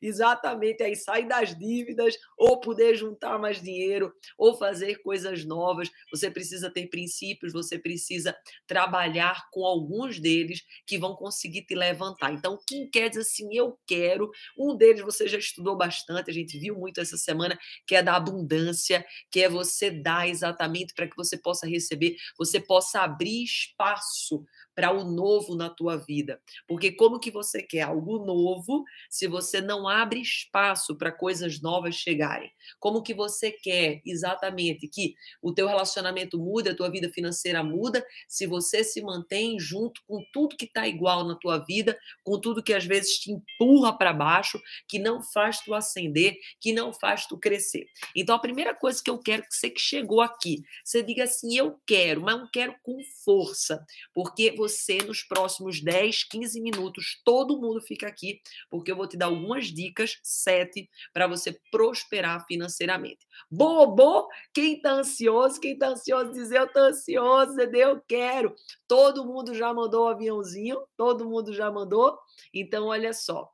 Exatamente aí sair das dívidas, ou poder juntar mais dinheiro, ou fazer coisas novas. Você precisa ter princípios, você precisa trabalhar com alguns deles que vão conseguir te levantar. Então, quem quer dizer assim, eu quero, um deles você já estudou bastante, a gente viu muito essa semana, que é da abundância, que é você dar exatamente para que você possa receber, você possa abrir espaço para o novo na tua vida. Porque como que você quer algo novo se você não abre espaço para coisas novas chegarem? Como que você quer exatamente que o teu relacionamento mude, a tua vida financeira muda, se você se mantém junto com tudo que está igual na tua vida, com tudo que às vezes te empurra para baixo, que não faz tu ascender, que não faz tu crescer. Então a primeira coisa que eu quero que você que chegou aqui, você diga assim, eu quero, mas não quero com força, porque você você nos próximos 10, 15 minutos. Todo mundo fica aqui, porque eu vou te dar algumas dicas, sete, para você prosperar financeiramente. Bobo, quem tá ansioso, quem tá ansioso dizer eu tô ansioso? Eu quero. Todo mundo já mandou o aviãozinho, todo mundo já mandou. Então, olha só.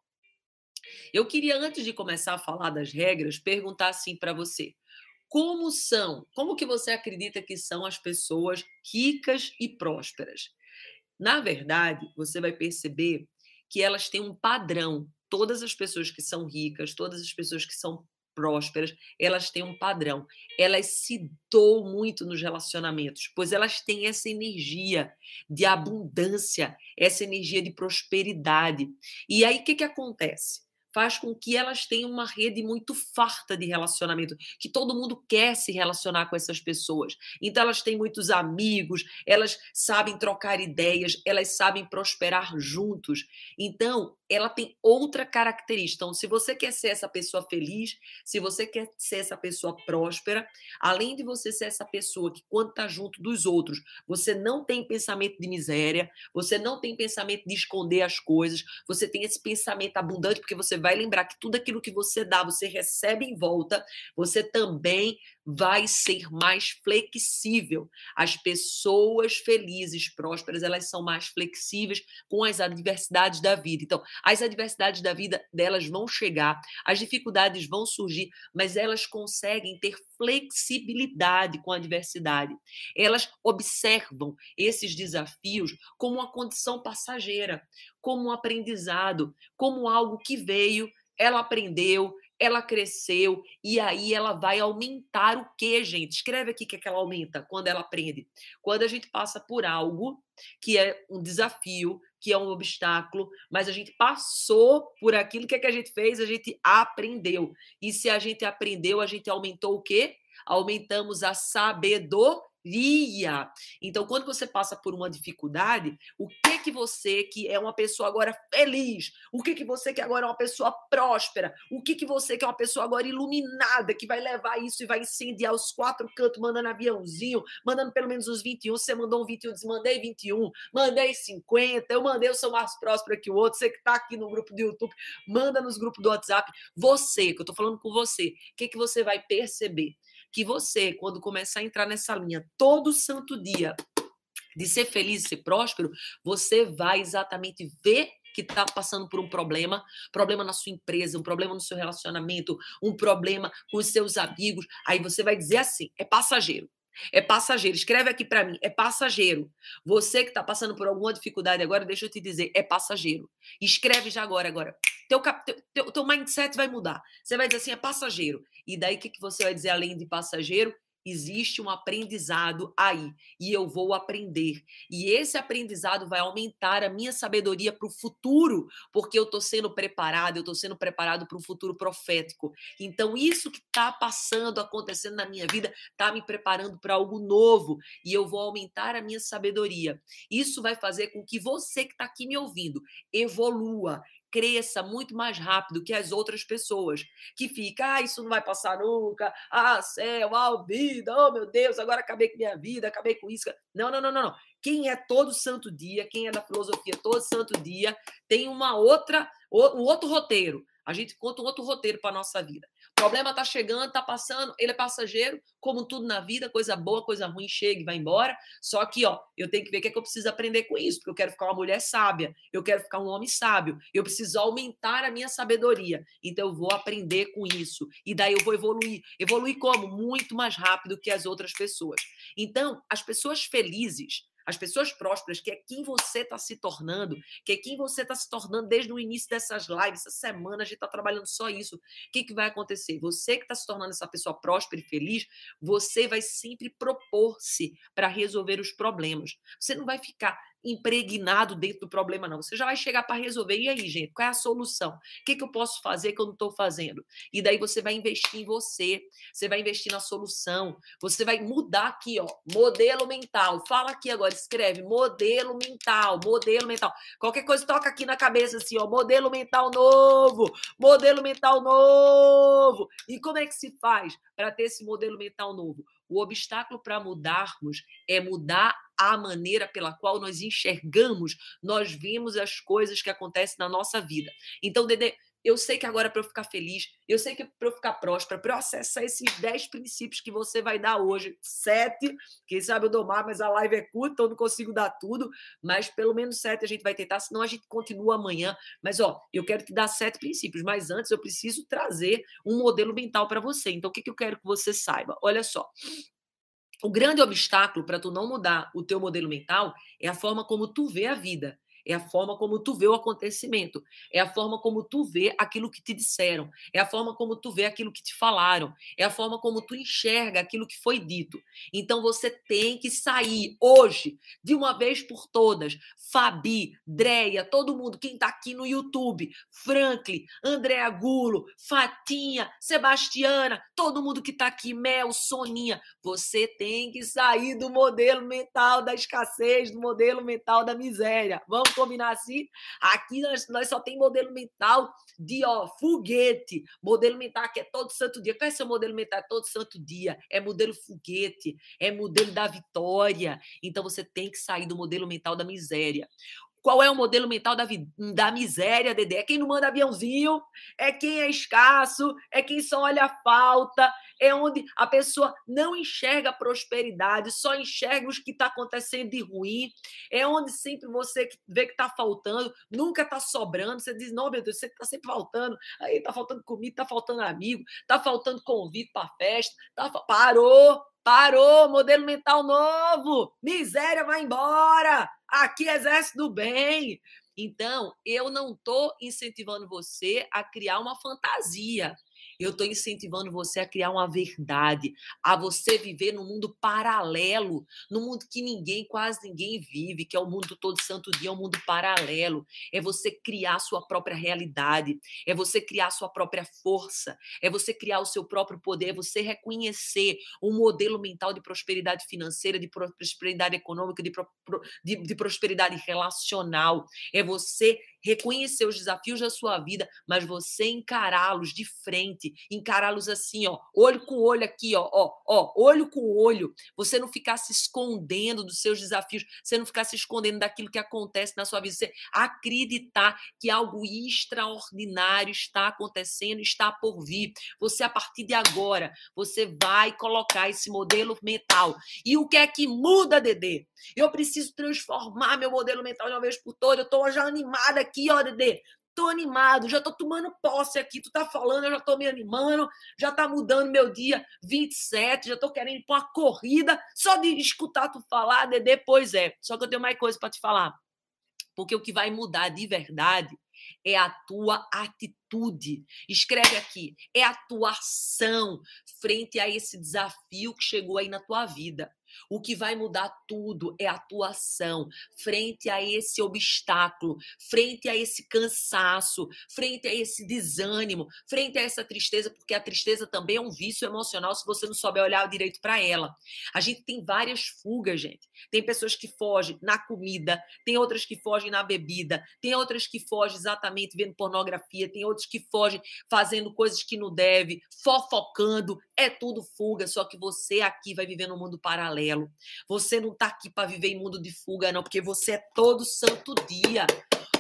Eu queria, antes de começar a falar das regras, perguntar assim para você como são, como que você acredita que são as pessoas ricas e prósperas? Na verdade, você vai perceber que elas têm um padrão. Todas as pessoas que são ricas, todas as pessoas que são prósperas, elas têm um padrão. Elas se doam muito nos relacionamentos, pois elas têm essa energia de abundância, essa energia de prosperidade. E aí o que, que acontece? Faz com que elas tenham uma rede muito farta de relacionamento, que todo mundo quer se relacionar com essas pessoas. Então elas têm muitos amigos, elas sabem trocar ideias, elas sabem prosperar juntos. Então, ela tem outra característica. Então, se você quer ser essa pessoa feliz, se você quer ser essa pessoa próspera, além de você ser essa pessoa que, quando está junto dos outros, você não tem pensamento de miséria, você não tem pensamento de esconder as coisas, você tem esse pensamento abundante, porque você vai lembrar que tudo aquilo que você dá, você recebe em volta, você também vai ser mais flexível. As pessoas felizes, prósperas, elas são mais flexíveis com as adversidades da vida. Então, as adversidades da vida delas vão chegar, as dificuldades vão surgir, mas elas conseguem ter flexibilidade com a adversidade. Elas observam esses desafios como uma condição passageira, como um aprendizado, como algo que veio, ela aprendeu, ela cresceu e aí ela vai aumentar o que, gente? Escreve aqui que, é que ela aumenta quando ela aprende. Quando a gente passa por algo que é um desafio, que é um obstáculo, mas a gente passou por aquilo que, é que a gente fez, a gente aprendeu. E se a gente aprendeu, a gente aumentou o quê? Aumentamos a sabedoria via. Então, quando você passa por uma dificuldade, o que que você que é uma pessoa agora feliz, o que que você que agora é uma pessoa próspera, o que que você que é uma pessoa agora iluminada, que vai levar isso e vai incendiar os quatro cantos, mandando aviãozinho, mandando pelo menos uns 21, você mandou um 21, desmandei 21, mandei 50, eu mandei, eu sou mais próspero que o outro, você que tá aqui no grupo do YouTube, manda nos grupos do WhatsApp, você, que eu tô falando com você, o que que você vai perceber? Que você, quando começar a entrar nessa linha todo santo dia, de ser feliz e ser próspero, você vai exatamente ver que está passando por um problema, problema na sua empresa, um problema no seu relacionamento, um problema com os seus amigos. Aí você vai dizer assim: é passageiro. É passageiro. Escreve aqui para mim. É passageiro. Você que está passando por alguma dificuldade agora, deixa eu te dizer, é passageiro. Escreve já agora, agora. Teu, teu, teu mindset vai mudar. Você vai dizer assim, é passageiro. E daí o que, que você vai dizer além de passageiro? Existe um aprendizado aí e eu vou aprender. E esse aprendizado vai aumentar a minha sabedoria para o futuro, porque eu estou sendo preparado, eu estou sendo preparado para um futuro profético. Então, isso que está passando, acontecendo na minha vida, está me preparando para algo novo e eu vou aumentar a minha sabedoria. Isso vai fazer com que você que está aqui me ouvindo evolua, cresça muito mais rápido que as outras pessoas, que fica, ah, isso não vai passar nunca, ah, céu, ah, vida, oh meu Deus, agora acabei com minha vida, acabei com isso. Não, não, não, não, não. Quem é todo santo dia, quem é da filosofia todo santo dia, tem uma outra, um outro roteiro. A gente conta um outro roteiro para nossa vida. Problema está chegando, está passando, ele é passageiro, como tudo na vida, coisa boa, coisa ruim, chega e vai embora. Só que, ó, eu tenho que ver o que, é que eu preciso aprender com isso, porque eu quero ficar uma mulher sábia, eu quero ficar um homem sábio, eu preciso aumentar a minha sabedoria. Então, eu vou aprender com isso. E daí eu vou evoluir. Evoluir como? Muito mais rápido que as outras pessoas. Então, as pessoas felizes, as pessoas prósperas, que é quem você está se tornando, que é quem você está se tornando desde o início dessas lives, essa semana a gente está trabalhando só isso. O que, que vai acontecer? Você que está se tornando essa pessoa próspera e feliz, você vai sempre propor-se para resolver os problemas. Você não vai ficar impregnado dentro do problema, não. Você já vai chegar para resolver. E aí, gente, qual é a solução? O que, que eu posso fazer que eu não estou fazendo? E daí você vai investir em você, você vai investir na solução, você vai mudar aqui, ó, modelo mental. Fala aqui agora, escreve modelo mental, modelo mental. Qualquer coisa toca aqui na cabeça assim, ó, modelo mental novo, modelo mental novo. E como é que se faz para ter esse modelo mental novo? O obstáculo para mudarmos é mudar a maneira pela qual nós enxergamos, nós vemos as coisas que acontecem na nossa vida. Então, Dede, eu sei que agora para eu ficar feliz, eu sei que para eu ficar próspera, para eu acessar esses 10 princípios que você vai dar hoje, sete, quem sabe eu dou mais, mas a live é curta, eu não consigo dar tudo, mas pelo menos sete a gente vai tentar, senão a gente continua amanhã. Mas ó, eu quero te dar sete princípios, mas antes eu preciso trazer um modelo mental para você. Então o que, que eu quero que você saiba? Olha só, o grande obstáculo para tu não mudar o teu modelo mental é a forma como tu vê a vida. É a forma como tu vê o acontecimento, é a forma como tu vê aquilo que te disseram, é a forma como tu vê aquilo que te falaram, é a forma como tu enxerga aquilo que foi dito. Então você tem que sair hoje, de uma vez por todas, Fabi, Dreia, todo mundo, quem está aqui no YouTube, Franklin, André Agulo, Fatinha, Sebastiana, todo mundo que está aqui, Mel, Soninha, você tem que sair do modelo mental da escassez, do modelo mental da miséria. Vamos combinar assim? Aqui nós, nós só tem modelo mental de ó, foguete. Modelo mental que é todo santo dia. Qual é seu modelo mental? É todo santo dia. É modelo foguete. É modelo da vitória. Então você tem que sair do modelo mental da miséria. Qual é o modelo mental da, da miséria, Dedé? É quem não manda aviãozinho, é quem é escasso, é quem só olha a falta, é onde a pessoa não enxerga a prosperidade, só enxerga os que está acontecendo de ruim, é onde sempre você vê que está faltando, nunca está sobrando, você diz, não, meu Deus, você está sempre faltando, aí está faltando comida, está faltando amigo, está faltando convite para festa, tá... parou, Parou, modelo mental novo. Miséria vai embora. Aqui exército do bem. Então, eu não estou incentivando você a criar uma fantasia. Eu estou incentivando você a criar uma verdade, a você viver num mundo paralelo, num mundo que ninguém, quase ninguém vive, que é o mundo todo santo dia, é um mundo paralelo. É você criar sua própria realidade, é você criar sua própria força, é você criar o seu próprio poder, é você reconhecer um modelo mental de prosperidade financeira, de prosperidade econômica, de, de, de prosperidade relacional. É você reconhecer os desafios da sua vida, mas você encará-los de frente, encará-los assim, ó, olho com olho aqui, ó, ó, ó, olho com olho. Você não ficar se escondendo dos seus desafios, você não ficar se escondendo daquilo que acontece na sua vida, você acreditar que algo extraordinário está acontecendo, está por vir. Você a partir de agora, você vai colocar esse modelo mental. E o que é que muda, Dedê? Eu preciso transformar meu modelo mental de uma vez por todas. Eu estou já animada aqui aqui, ó, Dedê. Tô animado, já tô tomando posse aqui. Tu tá falando, eu já tô me animando, já tá mudando meu dia 27, já tô querendo ir pra uma corrida. Só de escutar tu falar, Dedê, pois é. Só que eu tenho mais coisa para te falar. Porque o que vai mudar de verdade é a tua atitude. Escreve aqui, é a tua ação frente a esse desafio que chegou aí na tua vida. O que vai mudar tudo é a tua ação frente a esse obstáculo, frente a esse cansaço, frente a esse desânimo, frente a essa tristeza, porque a tristeza também é um vício emocional se você não souber olhar direito para ela. A gente tem várias fugas, gente. Tem pessoas que fogem na comida, tem outras que fogem na bebida, tem outras que fogem exatamente vendo pornografia, tem outras que fogem fazendo coisas que não deve, fofocando, é tudo fuga, só que você aqui vai viver num mundo paralelo. Você não tá aqui para viver em mundo de fuga, não, porque você é todo santo dia.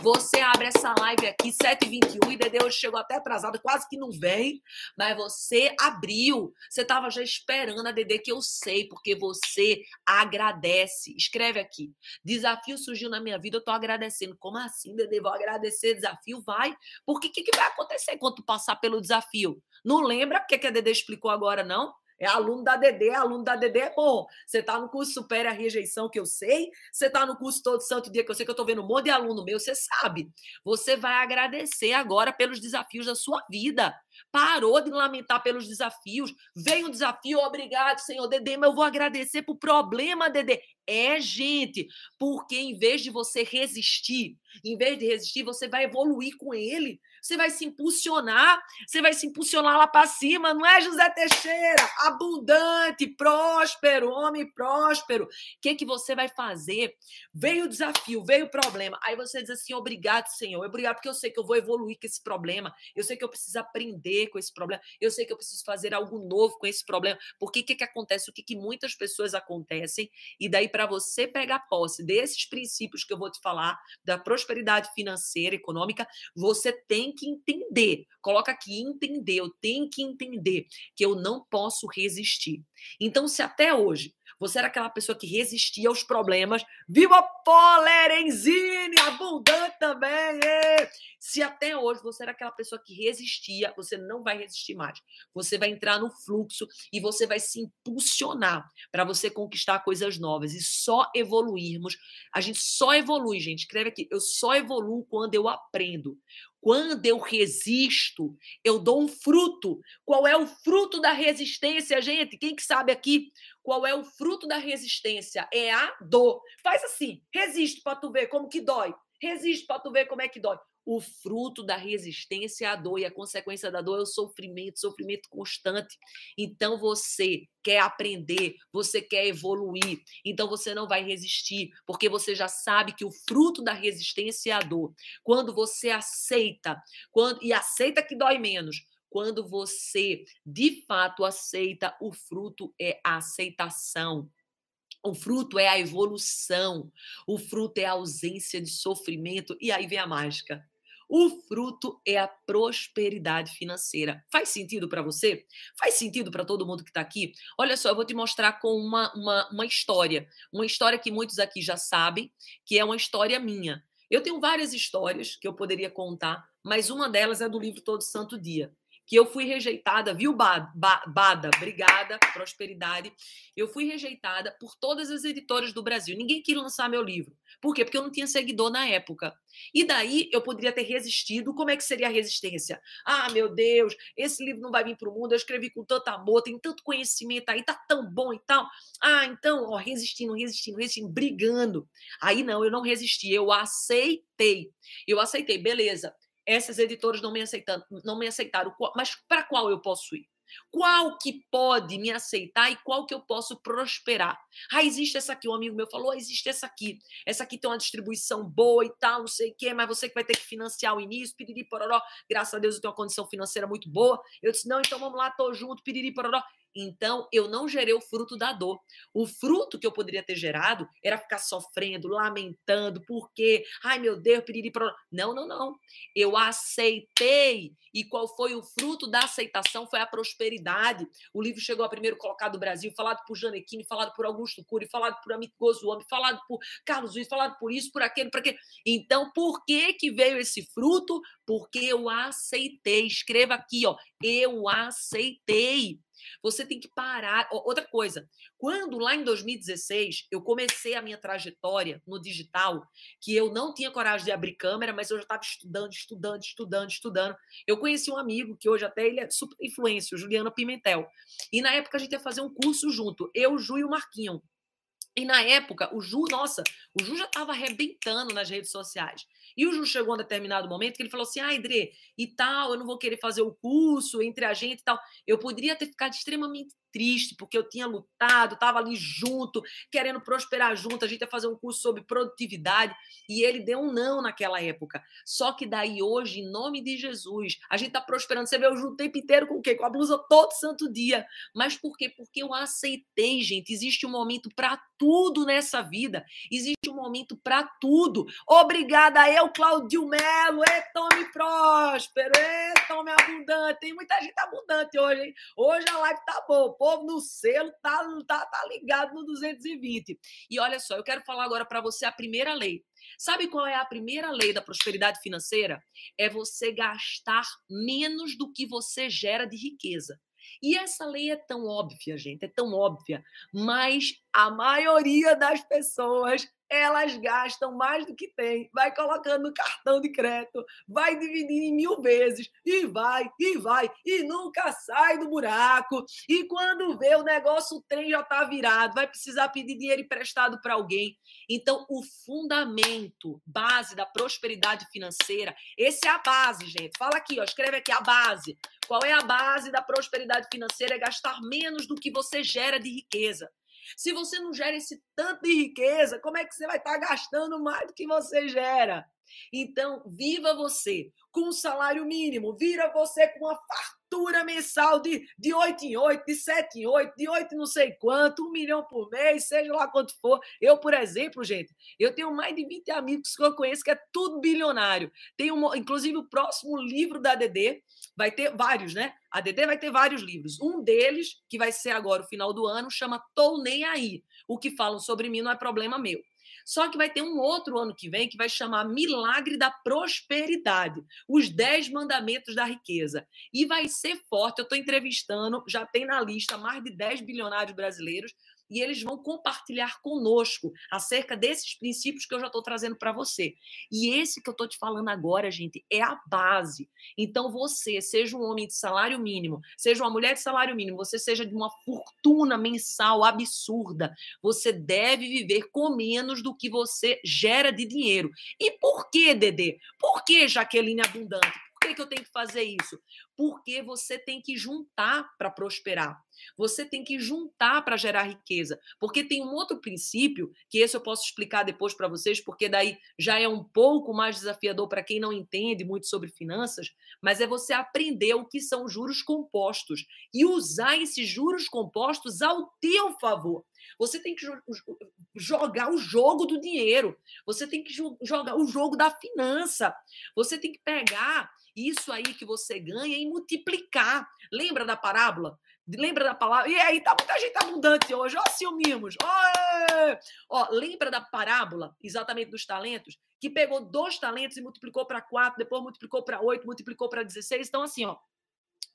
Você abre essa live aqui, 7h21, e Dede hoje chegou até atrasado, quase que não vem, mas você abriu. Você estava já esperando a Dede, que eu sei, porque você agradece. Escreve aqui. Desafio surgiu na minha vida, eu tô agradecendo. Como assim, Dede? Vou agradecer, desafio? Vai. Porque o que, que vai acontecer quando tu passar pelo desafio? Não lembra o que, que a Dede explicou agora, não? É aluno da DD, aluno da DD é bom. Você está no curso Supera a Rejeição, que eu sei. Você está no curso Todo Santo Dia, que eu sei que eu estou vendo um monte de aluno meu, você sabe. Você vai agradecer agora pelos desafios da sua vida. Parou de lamentar pelos desafios. Vem um desafio, obrigado, senhor Dedê, mas eu vou agradecer por problema, Dedê. É, gente, porque em vez de você resistir, em vez de resistir, você vai evoluir com ele você vai se impulsionar, você vai se impulsionar lá para cima, não é, José Teixeira? Abundante, próspero, homem próspero. O que, que você vai fazer? Veio o desafio, veio o problema. Aí você diz assim: obrigado, Senhor. Obrigado, porque eu sei que eu vou evoluir com esse problema. Eu sei que eu preciso aprender com esse problema. Eu sei que eu preciso fazer algo novo com esse problema. Porque o que, que acontece? O que, que muitas pessoas acontecem? E daí, para você pegar posse desses princípios que eu vou te falar, da prosperidade financeira, econômica, você tem que entender. Coloca aqui, entender. Eu tenho que entender que eu não posso resistir. Então, se até hoje você era aquela pessoa que resistia aos problemas, viva Polerenzine, abundante também! Se até hoje você era aquela pessoa que resistia, você não vai resistir mais. Você vai entrar no fluxo e você vai se impulsionar para você conquistar coisas novas e só evoluirmos. A gente só evolui, gente. Escreve aqui. Eu só evoluo quando eu aprendo. Quando eu resisto, eu dou um fruto. Qual é o fruto da resistência, gente? Quem que sabe aqui qual é o fruto da resistência? É a dor. Faz assim, resiste para tu ver como que dói. Resiste para tu ver como é que dói. O fruto da resistência é a dor e a consequência da dor é o sofrimento, sofrimento constante. Então você quer aprender, você quer evoluir, então você não vai resistir, porque você já sabe que o fruto da resistência é a dor. Quando você aceita, quando e aceita que dói menos, quando você de fato aceita, o fruto é a aceitação. O fruto é a evolução, o fruto é a ausência de sofrimento, e aí vem a mágica. O fruto é a prosperidade financeira. Faz sentido para você? Faz sentido para todo mundo que está aqui? Olha só, eu vou te mostrar com uma, uma, uma história. Uma história que muitos aqui já sabem, que é uma história minha. Eu tenho várias histórias que eu poderia contar, mas uma delas é do livro Todo Santo Dia que eu fui rejeitada, viu, Bada? Obrigada, prosperidade. Eu fui rejeitada por todas as editoras do Brasil. Ninguém quis lançar meu livro. Por quê? Porque eu não tinha seguidor na época. E daí eu poderia ter resistido. Como é que seria a resistência? Ah, meu Deus, esse livro não vai vir para o mundo. Eu escrevi com tanto amor, tem tanto conhecimento aí, tá tão bom e tal. Ah, então, ó, resistindo, resistindo, resistindo, brigando. Aí não, eu não resisti, eu aceitei. Eu aceitei, beleza essas editoras não me aceitaram, não me aceitaram. Mas para qual eu posso ir? Qual que pode me aceitar e qual que eu posso prosperar? Ah, existe essa aqui. Um amigo meu falou: oh, existe essa aqui. Essa aqui tem uma distribuição boa e tal, não sei o quê, mas você que vai ter que financiar o início, piriri pororó. Graças a Deus eu tenho uma condição financeira muito boa. Eu disse: não, então vamos lá, tô junto, piriri pororó. Então, eu não gerei o fruto da dor. O fruto que eu poderia ter gerado era ficar sofrendo, lamentando, porque, ai meu Deus, piriri, não, não, não. Eu aceitei. E qual foi o fruto da aceitação? Foi a prosperidade. O livro chegou a primeiro colocado do Brasil, falado por Janequine, falado por Augusto Cury, falado por Amit Gozuami, falado por Carlos Luiz, falado por isso, por aquele, por aquele. Então, por que que veio esse fruto? Porque eu aceitei. Escreva aqui, ó. Eu aceitei. Você tem que parar. Outra coisa, quando lá em 2016 eu comecei a minha trajetória no digital, que eu não tinha coragem de abrir câmera, mas eu já estava estudando, estudando, estudando, estudando. Eu conheci um amigo que hoje até ele é super influência, o Juliano Pimentel. E na época a gente ia fazer um curso junto, eu, Ju e o Marquinho. E na época, o Ju, nossa, o Ju já estava arrebentando nas redes sociais. E o Ju chegou a um determinado momento que ele falou assim: ah, André, e tal, eu não vou querer fazer o curso entre a gente e tal. Eu poderia ter ficado extremamente triste, porque eu tinha lutado, estava ali junto, querendo prosperar junto, a gente ia fazer um curso sobre produtividade, e ele deu um não naquela época. Só que daí hoje, em nome de Jesus, a gente está prosperando. Você vê eu o tempo inteiro com o quê? Com a blusa todo santo dia. Mas por quê? Porque eu aceitei, gente. Existe um momento para tudo nessa vida. Existe um momento para tudo. Obrigada eu, Claudio Melo. E tome próspero. E tome abundante. Tem muita gente abundante hoje, hein? Hoje a live tá boa povo no selo tá, tá, tá ligado no 220. E olha só, eu quero falar agora para você a primeira lei. Sabe qual é a primeira lei da prosperidade financeira? É você gastar menos do que você gera de riqueza. E essa lei é tão óbvia, gente, é tão óbvia, mas a maioria das pessoas elas gastam mais do que tem, vai colocando no cartão de crédito, vai dividir em mil vezes, e vai, e vai, e nunca sai do buraco. E quando vê o negócio, o trem já está virado, vai precisar pedir dinheiro emprestado para alguém. Então, o fundamento, base da prosperidade financeira, esse é a base, gente. Fala aqui, ó, escreve aqui a base. Qual é a base da prosperidade financeira? É gastar menos do que você gera de riqueza. Se você não gera esse tanto de riqueza, como é que você vai estar gastando mais do que você gera? Então, viva você com um salário mínimo, vira você com uma fartura mensal de, de 8 em 8, de 7 em 8, de 8 não sei quanto, um milhão por mês, seja lá quanto for. Eu, por exemplo, gente, eu tenho mais de 20 amigos que eu conheço que é tudo bilionário. Tem um, inclusive o próximo livro da DD vai ter vários, né? A DD vai ter vários livros. Um deles, que vai ser agora o final do ano, chama Tô Nem Aí. O que falam sobre mim não é problema meu. Só que vai ter um outro ano que vem que vai chamar Milagre da Prosperidade, os 10 mandamentos da riqueza. E vai ser forte. Eu estou entrevistando, já tem na lista mais de 10 bilionários brasileiros e eles vão compartilhar conosco acerca desses princípios que eu já estou trazendo para você. E esse que eu estou te falando agora, gente, é a base. Então, você, seja um homem de salário mínimo, seja uma mulher de salário mínimo, você seja de uma fortuna mensal absurda, você deve viver com menos do que você gera de dinheiro. E por que, Dedê? Por que, Jaqueline Abundante? Que, que eu tenho que fazer isso? Porque você tem que juntar para prosperar. Você tem que juntar para gerar riqueza. Porque tem um outro princípio, que esse eu posso explicar depois para vocês, porque daí já é um pouco mais desafiador para quem não entende muito sobre finanças, mas é você aprender o que são juros compostos e usar esses juros compostos ao teu favor. Você tem que jogar o jogo do dinheiro. Você tem que jogar o jogo da finança. Você tem que pegar isso aí que você ganha e multiplicar. Lembra da parábola? Lembra da palavra? E aí, tá muita gente abundante hoje. Ó, ciúmimos. Ó, ó, lembra da parábola, exatamente dos talentos? Que pegou dois talentos e multiplicou para quatro, depois multiplicou para oito, multiplicou para dezesseis. Então, assim, ó,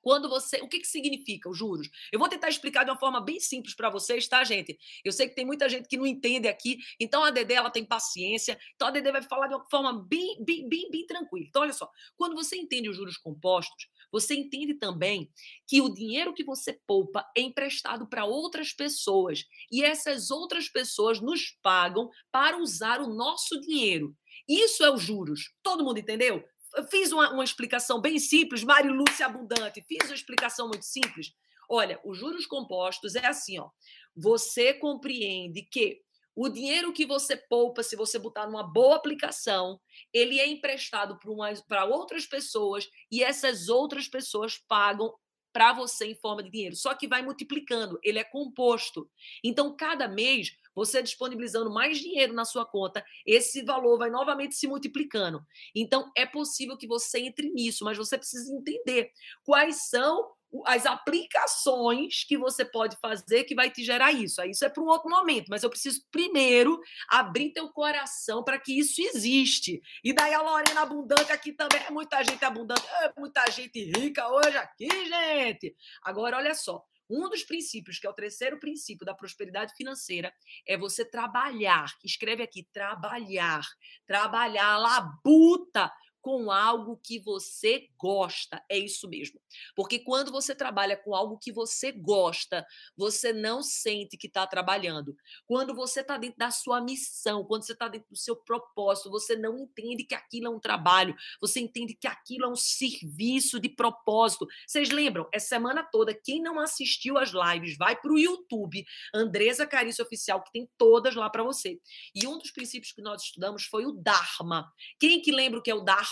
quando você. O que, que significa os juros? Eu vou tentar explicar de uma forma bem simples para vocês, tá, gente? Eu sei que tem muita gente que não entende aqui, então a Dedé ela tem paciência, então a Dedé vai falar de uma forma bem, bem, bem, bem tranquila. Então, olha só, quando você entende os juros compostos, você entende também que o dinheiro que você poupa é emprestado para outras pessoas e essas outras pessoas nos pagam para usar o nosso dinheiro. Isso é os juros. Todo mundo entendeu? Fiz uma, uma explicação bem simples, Mari Lúcia Abundante, fiz uma explicação muito simples. Olha, os juros compostos é assim, ó. Você compreende que o dinheiro que você poupa, se você botar numa boa aplicação, ele é emprestado para outras pessoas e essas outras pessoas pagam para você em forma de dinheiro. Só que vai multiplicando, ele é composto. Então, cada mês você disponibilizando mais dinheiro na sua conta, esse valor vai novamente se multiplicando. Então, é possível que você entre nisso, mas você precisa entender quais são as aplicações que você pode fazer que vai te gerar isso. Isso é para um outro momento, mas eu preciso primeiro abrir teu coração para que isso existe. E daí a Lorena abundante aqui também, é muita gente abundante, é muita gente rica hoje aqui, gente. Agora olha só, um dos princípios, que é o terceiro princípio da prosperidade financeira, é você trabalhar. Escreve aqui, trabalhar. Trabalhar, labuta com algo que você gosta. É isso mesmo. Porque quando você trabalha com algo que você gosta, você não sente que está trabalhando. Quando você está dentro da sua missão, quando você está dentro do seu propósito, você não entende que aquilo é um trabalho, você entende que aquilo é um serviço de propósito. Vocês lembram? Essa semana toda, quem não assistiu às lives, vai para o YouTube, Andresa Carício Oficial, que tem todas lá para você. E um dos princípios que nós estudamos foi o Dharma. Quem que lembra o que é o Dharma?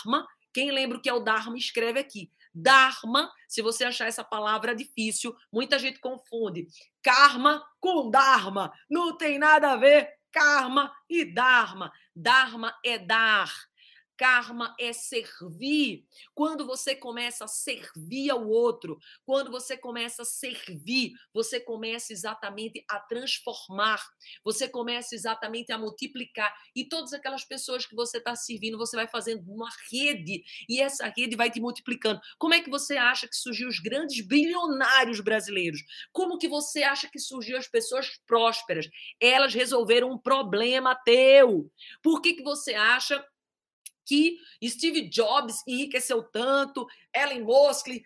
Quem lembra o que é o Dharma, escreve aqui. Dharma, se você achar essa palavra difícil, muita gente confunde. Karma com Dharma. Não tem nada a ver karma e dharma. Dharma é dar. Karma é servir. Quando você começa a servir ao outro, quando você começa a servir, você começa exatamente a transformar, você começa exatamente a multiplicar. E todas aquelas pessoas que você está servindo, você vai fazendo uma rede e essa rede vai te multiplicando. Como é que você acha que surgiu os grandes bilionários brasileiros? Como que você acha que surgiu as pessoas prósperas? Elas resolveram um problema teu. Por que, que você acha que Steve Jobs enriqueceu tanto, Ellen Mosley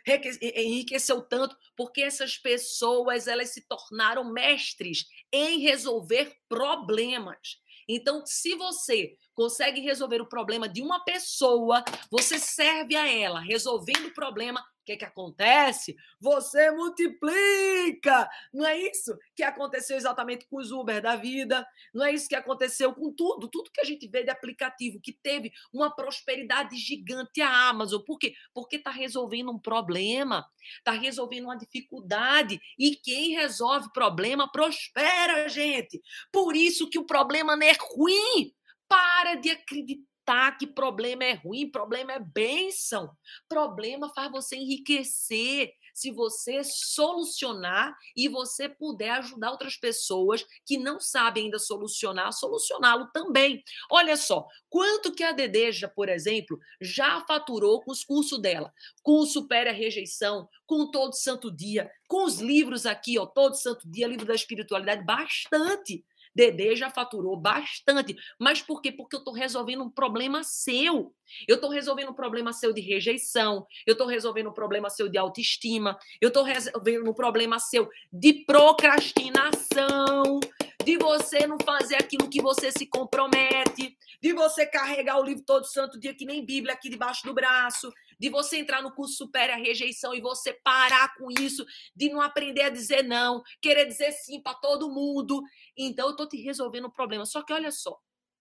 enriqueceu tanto, porque essas pessoas elas se tornaram mestres em resolver problemas. Então, se você consegue resolver o problema de uma pessoa, você serve a ela, resolvendo o problema o que, que acontece? Você multiplica. Não é isso que aconteceu exatamente com os Uber da vida? Não é isso que aconteceu com tudo, tudo que a gente vê de aplicativo, que teve uma prosperidade gigante a Amazon. Por quê? Porque está resolvendo um problema, está resolvendo uma dificuldade. E quem resolve problema prospera, gente. Por isso que o problema não é ruim. Para de acreditar acreditar que problema é ruim, problema é bênção. Problema faz você enriquecer se você solucionar e você puder ajudar outras pessoas que não sabem ainda solucionar, solucioná-lo também. Olha só, quanto que a Dedeja, por exemplo, já faturou com os cursos dela, com o Supere a Rejeição, com Todo Santo Dia, com os livros aqui, ó, Todo Santo Dia, livro da espiritualidade, bastante. Dedê já faturou bastante. Mas por quê? Porque eu estou resolvendo um problema seu. Eu estou resolvendo um problema seu de rejeição. Eu estou resolvendo um problema seu de autoestima. Eu estou resolvendo um problema seu de procrastinação. De você não fazer aquilo que você se compromete. De você carregar o livro todo santo dia, que nem Bíblia aqui debaixo do braço de você entrar no curso Supere a Rejeição e você parar com isso, de não aprender a dizer não, querer dizer sim para todo mundo. Então, eu estou te resolvendo o problema. Só que olha só,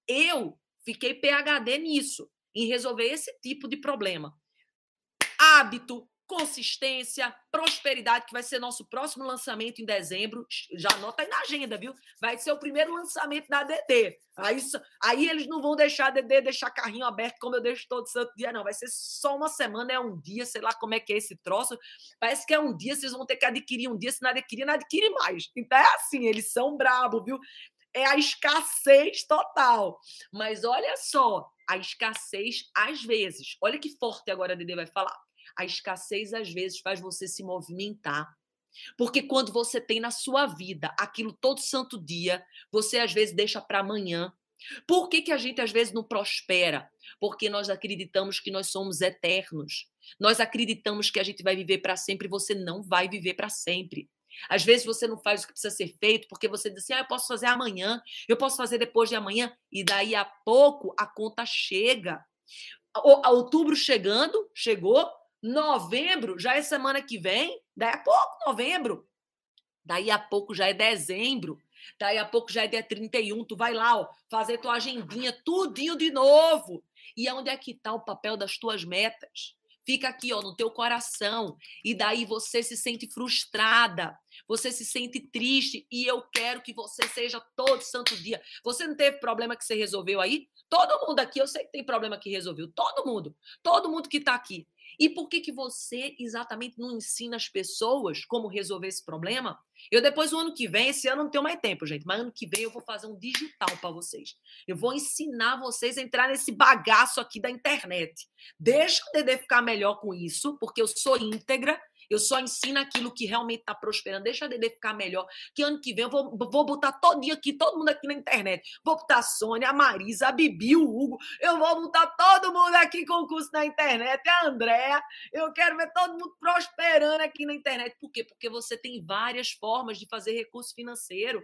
eu fiquei PHD nisso, em resolver esse tipo de problema. Hábito, consistência, prosperidade, que vai ser nosso próximo lançamento em dezembro. Já anota aí na agenda, viu? Vai ser o primeiro lançamento da DD. Aí, aí eles não vão deixar a DD deixar carrinho aberto como eu deixo todo santo dia, não. Vai ser só uma semana, é um dia, sei lá como é que é esse troço. Parece que é um dia, vocês vão ter que adquirir um dia, se não adquirir, não adquire mais. Então é assim, eles são bravos, viu? É a escassez total. Mas olha só, a escassez às vezes. Olha que forte agora a Dede vai falar a escassez, às vezes, faz você se movimentar. Porque quando você tem na sua vida aquilo todo santo dia, você às vezes deixa para amanhã. Por que, que a gente às vezes não prospera? Porque nós acreditamos que nós somos eternos. Nós acreditamos que a gente vai viver para sempre e você não vai viver para sempre. Às vezes você não faz o que precisa ser feito porque você diz assim: ah, eu posso fazer amanhã, eu posso fazer depois de amanhã, e daí a pouco a conta chega. O, outubro chegando, chegou, Novembro já é semana que vem, daí a pouco novembro. Daí a pouco já é dezembro. Daí a pouco já é dia 31, tu vai lá, ó, fazer tua agendinha, tudinho de novo. E onde é que está o papel das tuas metas? Fica aqui, ó, no teu coração. E daí você se sente frustrada, você se sente triste. E eu quero que você seja todo santo dia. Você não teve problema que você resolveu aí? Todo mundo aqui, eu sei que tem problema que resolveu. Todo mundo. Todo mundo que está aqui. E por que, que você exatamente não ensina as pessoas como resolver esse problema? Eu depois, o ano que vem, esse ano não tenho mais tempo, gente, mas ano que vem eu vou fazer um digital para vocês. Eu vou ensinar vocês a entrar nesse bagaço aqui da internet. Deixa o Dedê ficar melhor com isso, porque eu sou íntegra, Eu só ensino aquilo que realmente está prosperando. Deixa a Dede ficar melhor. Que ano que vem eu vou, vou botar todo dia aqui, todo mundo aqui na internet. Vou botar a Sônia, a Marisa, a Bibi, o Hugo. Eu vou botar todo mundo aqui com curso na internet. A Andréa. Eu quero ver todo mundo prosperando aqui na internet. Por quê? Porque você tem várias formas de fazer recurso financeiro.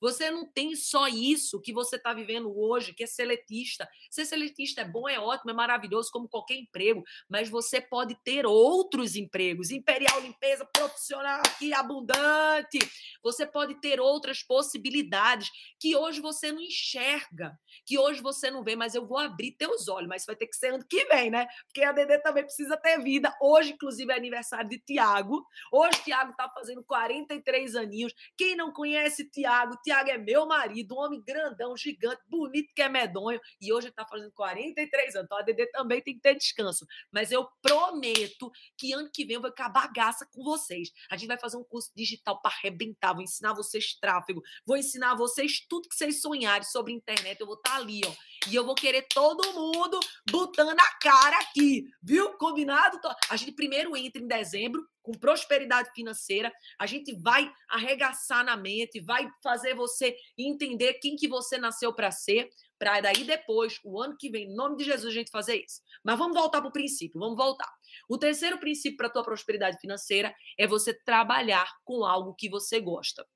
Você não tem só isso que você está vivendo hoje, que é seletista. Ser seletista é bom, é ótimo, é maravilhoso, como qualquer emprego, mas você pode ter outros empregos. Imperial Limpeza Profissional aqui, abundante. Você pode ter outras possibilidades que hoje você não enxerga, que hoje você não vê, mas eu vou abrir teus olhos, mas vai ter que ser ano que vem, né? Porque a Dedê também precisa ter vida. Hoje, inclusive, é aniversário de Tiago. Hoje, Tiago está fazendo 43 aninhos. Quem não conhece Tiago, Tiago. Tiago é meu marido, um homem grandão, gigante, bonito que é medonho. E hoje ele está fazendo 43 anos. Então a Dedê também tem que ter descanso. Mas eu prometo que ano que vem eu vou ficar bagaça com vocês. A gente vai fazer um curso digital para arrebentar. Vou ensinar vocês tráfego. Vou ensinar vocês tudo que vocês sonharem sobre internet. Eu vou estar tá ali, ó. E eu vou querer todo mundo botando a cara aqui, viu? Combinado? A gente primeiro entra em dezembro com prosperidade financeira, a gente vai arregaçar na mente, vai fazer você entender quem que você nasceu para ser, para daí depois, o ano que vem, em nome de Jesus, a gente fazer isso. Mas vamos voltar para o princípio, vamos voltar. O terceiro princípio para a tua prosperidade financeira é você trabalhar com algo que você gosta.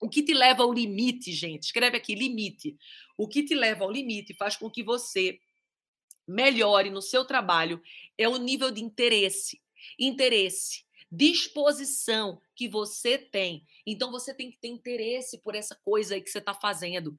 O que te leva ao limite, gente? Escreve aqui, limite. O que te leva ao limite faz com que você melhore no seu trabalho é o nível de interesse. Interesse disposição que você tem. Então você tem que ter interesse por essa coisa aí que você está fazendo.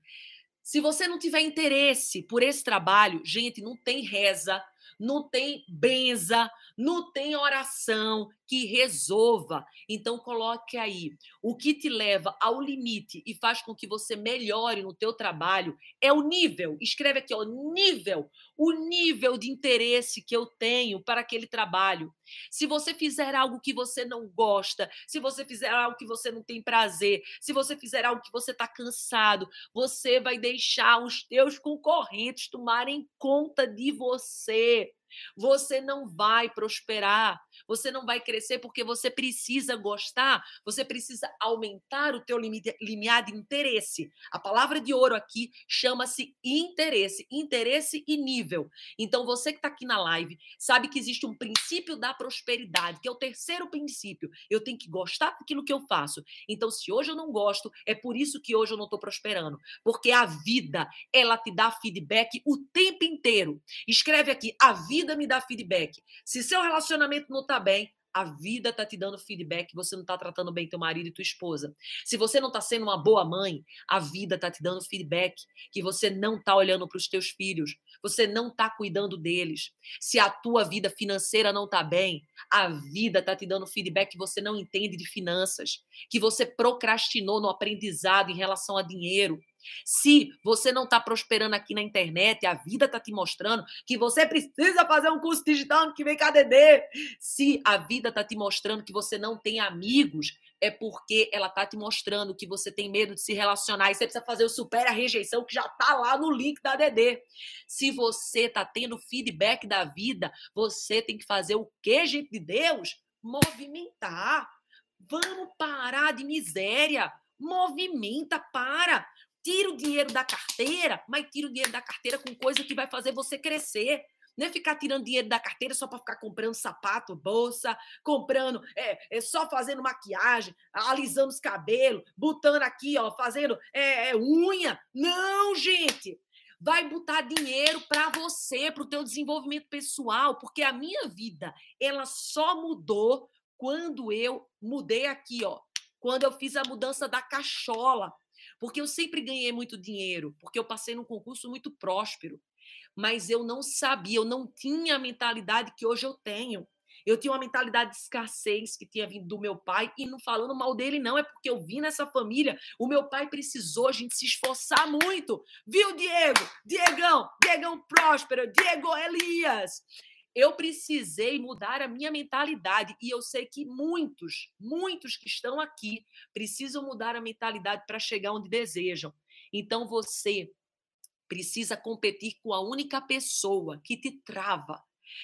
Se você não tiver interesse por esse trabalho, gente, não tem reza, não tem benza, não tem oração que resolva. Então coloque aí, o que te leva ao limite e faz com que você melhore no teu trabalho é o nível. Escreve aqui, o nível, o nível de interesse que eu tenho para aquele trabalho. Se você fizer algo que você não gosta, se você fizer algo que você não tem prazer, se você fizer algo que você está cansado, você vai deixar os teus concorrentes tomarem conta de você. Você não vai prosperar, você não vai crescer porque você precisa gostar, você precisa aumentar o teu limiar de interesse. A palavra de ouro aqui chama-se interesse, interesse e nível. Então você que está aqui na live sabe que existe um princípio da prosperidade, que é o terceiro princípio. Eu tenho que gostar daquilo que eu faço. Então se hoje eu não gosto, é por isso que hoje eu não estou prosperando, porque a vida ela te dá feedback o tempo inteiro. Escreve aqui, a vida me dá feedback. Se seu relacionamento não está bem, a vida tá te dando feedback, você não tá tratando bem teu marido e tua esposa. Se você não tá sendo uma boa mãe, a vida tá te dando feedback que você não tá olhando para os teus filhos, você não tá cuidando deles. Se a tua vida financeira não tá bem, a vida tá te dando feedback que você não entende de finanças, que você procrastinou no aprendizado em relação a dinheiro, se você não está prosperando aqui na internet, a vida está te mostrando que você precisa fazer um curso digital que vem KDD. Se a vida está te mostrando que você não tem amigos, é porque ela está te mostrando que você tem medo de se relacionar e você precisa fazer o super a rejeição que já está lá no link da DD. Se você está tendo feedback da vida, você tem que fazer o que, gente de Deus? Movimentar. Vamos parar de miséria. Movimenta, para. Tira o dinheiro da carteira, mas tira o dinheiro da carteira com coisa que vai fazer você crescer. Não é ficar tirando dinheiro da carteira só para ficar comprando sapato, bolsa, comprando, é, é, só fazendo maquiagem, alisando os cabelos, botando aqui, ó, fazendo é, é, unha. Não, gente! Vai botar dinheiro para você, para o teu desenvolvimento pessoal, porque a minha vida, ela só mudou quando eu mudei aqui, ó. Quando eu fiz a mudança da cachola, porque eu sempre ganhei muito dinheiro, porque eu passei num concurso muito próspero. Mas eu não sabia, eu não tinha a mentalidade que hoje eu tenho. Eu tinha uma mentalidade de escassez que tinha vindo do meu pai, e não falando mal dele, não, é porque eu vim nessa família. O meu pai precisou a gente se esforçar muito. Viu, Diego? Diegão, Diegão próspero, Diego Elias eu precisei mudar a minha mentalidade e eu sei que muitos, muitos que estão aqui precisam mudar a mentalidade para chegar onde desejam. Então você precisa competir com a única pessoa que te trava,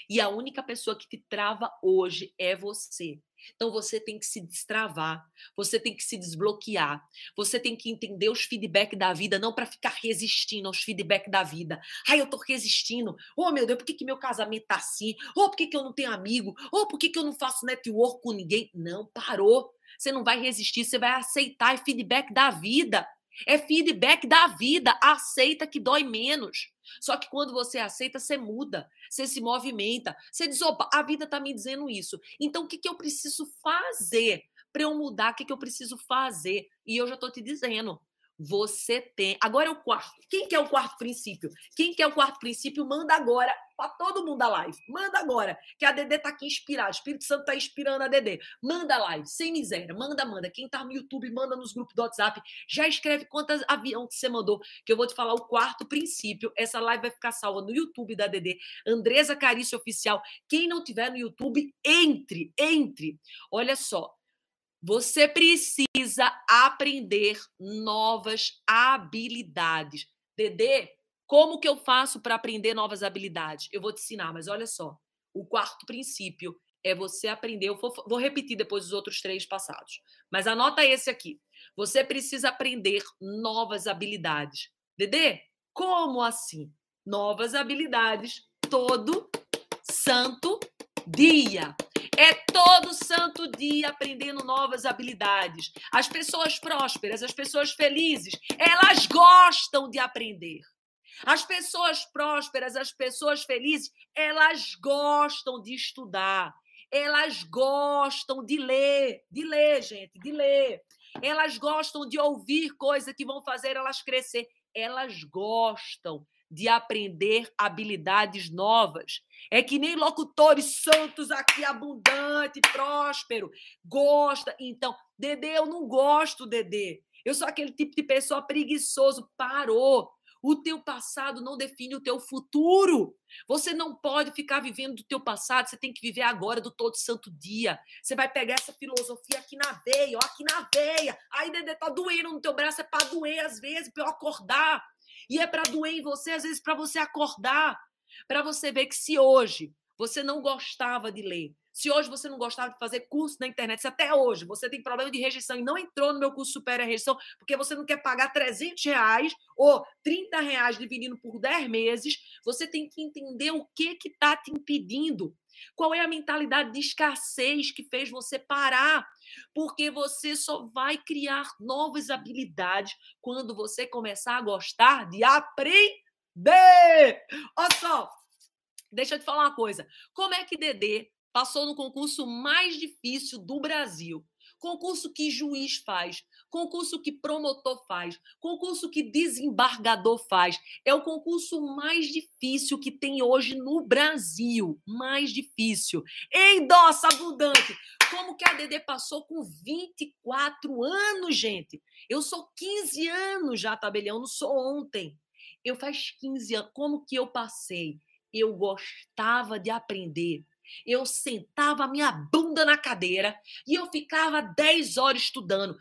E a única pessoa que te trava hoje é você. Então você tem que se destravar, você tem que se desbloquear, você tem que entender os feedback da vida, não para ficar resistindo aos feedback da vida. Ai, eu tô resistindo. Oh, meu Deus, por que, que meu casamento tá assim? Oh, por que, que eu não tenho amigo? Oh, por que, que eu não faço network com ninguém? Não, parou. Você não vai resistir, você vai aceitar feedback da vida. É feedback da vida. Aceita que dói menos. Só que quando você aceita, você muda, você se movimenta, você diz: opa, a vida está me dizendo isso. Então, o que, que eu preciso fazer para eu mudar? O que, que eu preciso fazer? E eu já estou te dizendo. Você tem. Agora é o quarto. Quem quer o quarto princípio? Quem quer o quarto princípio, manda agora para todo mundo a live. Manda agora, que a Dedê tá aqui inspirada. O Espírito Santo tá inspirando a Dedê. Manda a live, sem miséria. Manda, manda. Quem tá no YouTube, manda nos grupos do WhatsApp. Já escreve quantos avião que você mandou, que eu vou te falar o quarto princípio. Essa live vai ficar salva no YouTube da Dedê. Andresa Carício Oficial. Quem não tiver no YouTube, entre, entre. Olha só, você precisa aprender novas habilidades. Dedê, como que eu faço para aprender novas habilidades? Eu vou te ensinar, mas olha só. O quarto princípio é você aprender. Eu vou, vou repetir depois os outros três passados. Mas anota esse aqui. Você precisa aprender novas habilidades. Dedê, como assim? Novas habilidades todo santo dia. É todo santo dia aprendendo novas habilidades. As pessoas prósperas, as pessoas felizes, elas gostam de aprender. As pessoas prósperas, as pessoas felizes, elas gostam de estudar. Elas gostam de ler, de ler, gente, de ler. Elas gostam de ouvir coisas que vão fazer elas crescer. Elas gostam de aprender habilidades novas. É que nem locutores santos aqui, abundante, próspero, gosta. Então, Dedê, eu não gosto, Dedê. Eu sou aquele tipo de pessoa preguiçoso. Parou. O teu passado não define o teu futuro. Você não pode ficar vivendo do teu passado, você tem que viver agora do todo santo dia. Você vai pegar essa filosofia aqui na veia, ó, aqui na veia. Aí, Dedê, tá doendo no teu braço, é para doer às vezes, para eu acordar. E é para doer em você, às vezes, para você acordar. Para você ver que se hoje você não gostava de ler, se hoje você não gostava de fazer curso na internet, se até hoje você tem problema de rejeição e não entrou no meu curso Supera a Rejeição, porque você não quer pagar 300 reais ou 30 reais dividindo por 10 meses, você tem que entender o que está te impedindo. Qual é a mentalidade de escassez que fez você parar? Porque você só vai criar novas habilidades quando você começar a gostar de aprender. Olha só, deixa eu te falar uma coisa. Como é que Dedê passou no concurso mais difícil do Brasil? Concurso que juiz faz, concurso que promotor faz, concurso que desembargador faz. É o concurso mais difícil que tem hoje no Brasil. Mais difícil. Endossa abundante. Como que a Dedê passou com 24 anos, gente? Eu sou 15 anos já, tabelião, não sou ontem. Eu faz 15 anos. Como que eu passei? Eu gostava de aprender. Eu sentava a minha bunda na cadeira e eu ficava 10 horas estudando.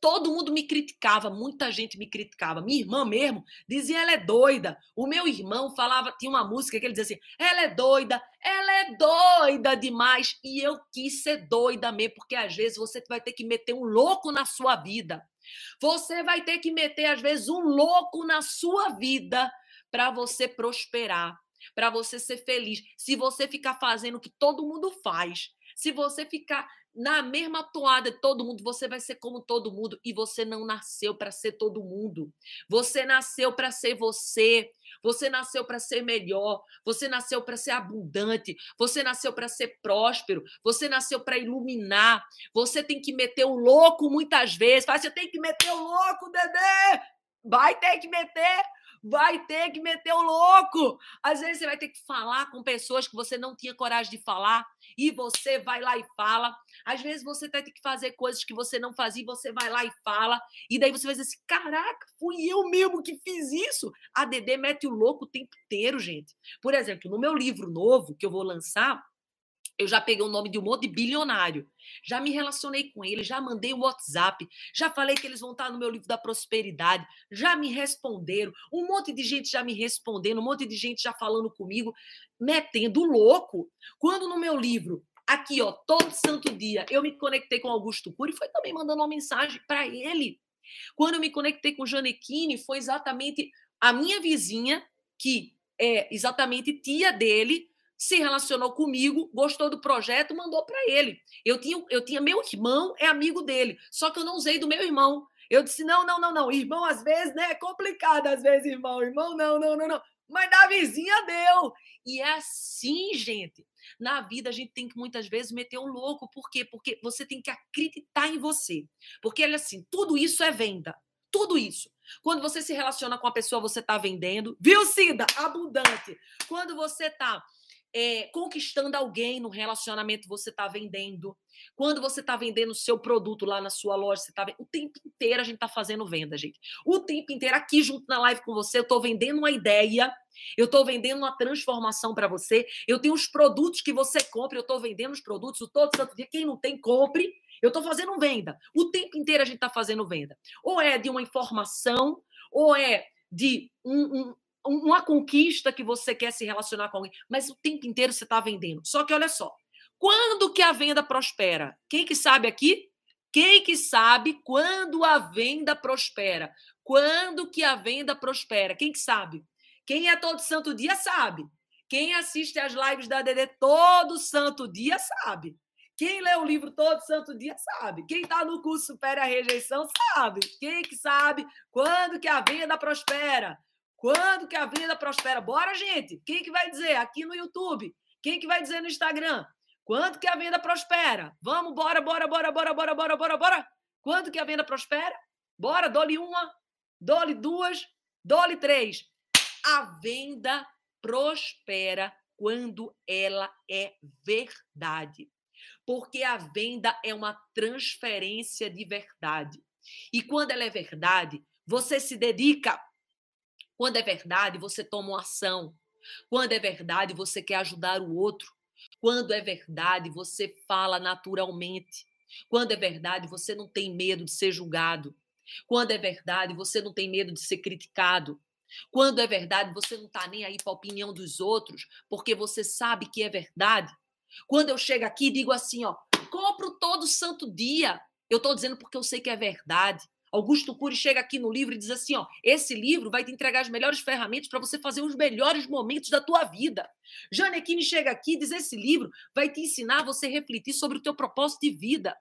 Todo mundo me criticava, muita gente me criticava. Minha irmã mesmo dizia ela é doida. O meu irmão falava, tinha uma música que ele dizia assim: ela é doida, ela é doida demais. E eu quis ser doida mesmo, porque às vezes você vai ter que meter um louco na sua vida. Você vai ter que meter, às vezes, um louco na sua vida para você prosperar para você ser feliz. Se você ficar fazendo o que todo mundo faz, se você ficar na mesma toada de todo mundo, você vai ser como todo mundo e você não nasceu para ser todo mundo. Você nasceu para ser você. Você nasceu para ser melhor, você nasceu para ser abundante, você nasceu para ser próspero, você nasceu para iluminar. Você tem que meter o louco muitas vezes. Você tem que meter o louco, bebê! Vai ter que meter vai ter que meter o louco. Às vezes você vai ter que falar com pessoas que você não tinha coragem de falar e você vai lá e fala. Às vezes você vai ter que fazer coisas que você não fazia e você vai lá e fala. E daí você vai dizer assim: caraca, fui eu mesmo que fiz isso. A Dedê mete o louco o tempo inteiro, gente. Por exemplo, no meu livro novo que eu vou lançar, Eu já peguei o nome de um monte de bilionário. Já me relacionei com ele, já mandei um WhatsApp, já falei que eles vão estar no meu livro da prosperidade, já me responderam. Um monte de gente já me respondendo, um monte de gente já falando comigo, metendo louco. Quando no meu livro, aqui, ó, todo santo dia, eu me conectei com Augusto Cury, foi também mandando uma mensagem para ele. Quando eu me conectei com Janequine, foi exatamente a minha vizinha, que é exatamente tia dele, se relacionou comigo, gostou do projeto, mandou para ele. Eu tinha, eu tinha meu irmão, é amigo dele, só que eu não usei do meu irmão. Eu disse: não, não, não, não. Irmão, às vezes, né? É complicado, às vezes, irmão. Irmão, não, não, não, não. Mas da vizinha deu. E é assim, gente. Na vida, a gente tem que muitas vezes meter um louco. Por quê? Porque você tem que acreditar em você. Porque, olha assim, tudo isso é venda. Tudo isso. Quando você se relaciona com a pessoa, você está vendendo. Viu, Cida? Abundante. Quando você está é, conquistando alguém no relacionamento, você está vendendo. Quando você está vendendo o seu produto lá na sua loja, você está O tempo inteiro a gente está fazendo venda, gente. O tempo inteiro, aqui junto na live com você, eu estou vendendo uma ideia, eu estou vendendo uma transformação para você. Eu tenho os produtos que você compra, eu estou vendendo os produtos o todo santo dia. Quem não tem, compre. Eu estou fazendo venda. O tempo inteiro a gente está fazendo venda. Ou é de uma informação, ou é de um, um uma conquista que você quer se relacionar com alguém, mas o tempo inteiro você está vendendo. Só que olha só, quando que a venda prospera? Quem que sabe aqui? Quem que sabe quando a venda prospera? Quando que a venda prospera? Quem que sabe? Quem é todo santo dia sabe. Quem assiste às lives da DD todo santo dia sabe. Quem lê o livro todo santo dia sabe. Quem está no curso Supera a Rejeição sabe. Quem que sabe quando que a venda prospera? Quando que a venda prospera? Bora, gente! Quem que vai dizer aqui no YouTube? Quem que vai dizer no Instagram? Quando que a venda prospera? Vamos, bora, bora, bora, bora, bora, bora, bora, bora. Quando que a venda prospera? Bora, dole uma, dole duas, dole três. A venda prospera quando ela é verdade. Porque a venda é uma transferência de verdade. E quando ela é verdade, você se dedica quando é verdade, você toma uma ação. Quando é verdade, você quer ajudar o outro. Quando é verdade, você fala naturalmente. Quando é verdade, você não tem medo de ser julgado. Quando é verdade, você não tem medo de ser criticado. Quando é verdade, você não está nem aí para a opinião dos outros, porque você sabe que é verdade. Quando eu chego aqui digo assim, ó, compro todo santo dia, eu estou dizendo porque eu sei que é verdade. Augusto Cury chega aqui no livro e diz assim: ó, esse livro vai te entregar as melhores ferramentas para você fazer os melhores momentos da tua vida. Janequine chega aqui e diz: esse livro vai te ensinar a você refletir sobre o teu propósito de vida.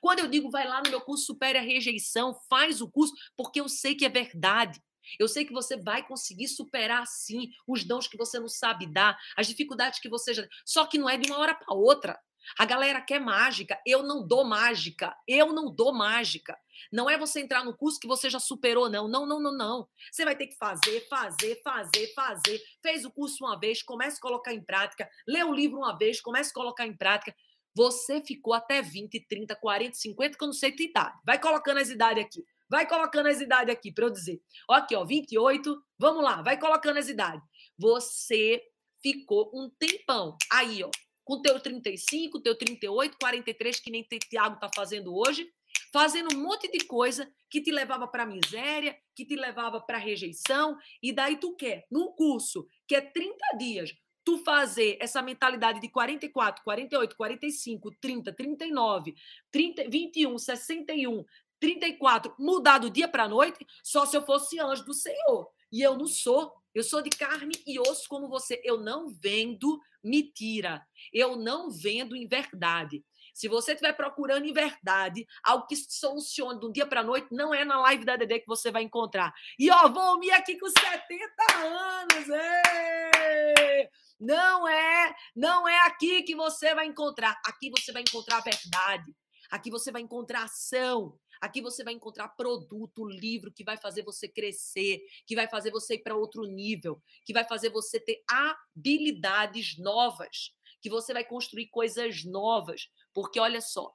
Quando eu digo vai lá no meu curso Supere a Rejeição, faz o curso, porque eu sei que é verdade. Eu sei que você vai conseguir superar sim os dons que você não sabe dar, as dificuldades que você já. Só que não é de uma hora para outra. A galera quer mágica. Eu não dou mágica. Eu não dou mágica. Não é você entrar no curso que você já superou, não. Não, não, não, não. Você vai ter que fazer, fazer, fazer, fazer. Fez o curso uma vez, comece a colocar em prática. Lê o livro uma vez, comece a colocar em prática. Você ficou até 20, 30, 40, 50, que eu não sei tua idade. Vai colocando as idades aqui. Vai colocando as idades aqui para eu dizer. Aqui, ó, 28. Vamos lá, vai colocando as idades. Você ficou um tempão. Aí, ó, com teu 35, teu 38, 43, que nem Tiago está fazendo hoje, fazendo um monte de coisa que te levava para miséria, que te levava para rejeição, e daí tu quer, num curso que é 30 dias, tu fazer essa mentalidade de 44, 48, 45, 30, 39, 30, 21, 61, 34, mudar do dia para a noite, só se eu fosse anjo do Senhor. E eu não sou. Eu sou de carne e osso como você. Eu não vendo mentira. Eu não vendo em verdade. Se você estiver procurando em verdade algo que solucione de um dia para a noite, não é na live da Dedé que você vai encontrar. E ó, vou me aqui com 70 anos. Ei! Não é, não é aqui que você vai encontrar. Aqui você vai encontrar a verdade. Aqui você vai encontrar ação. Aqui você vai encontrar produto, livro que vai fazer você crescer, que vai fazer você ir para outro nível, que vai fazer você ter habilidades novas, que você vai construir coisas novas. Porque olha só,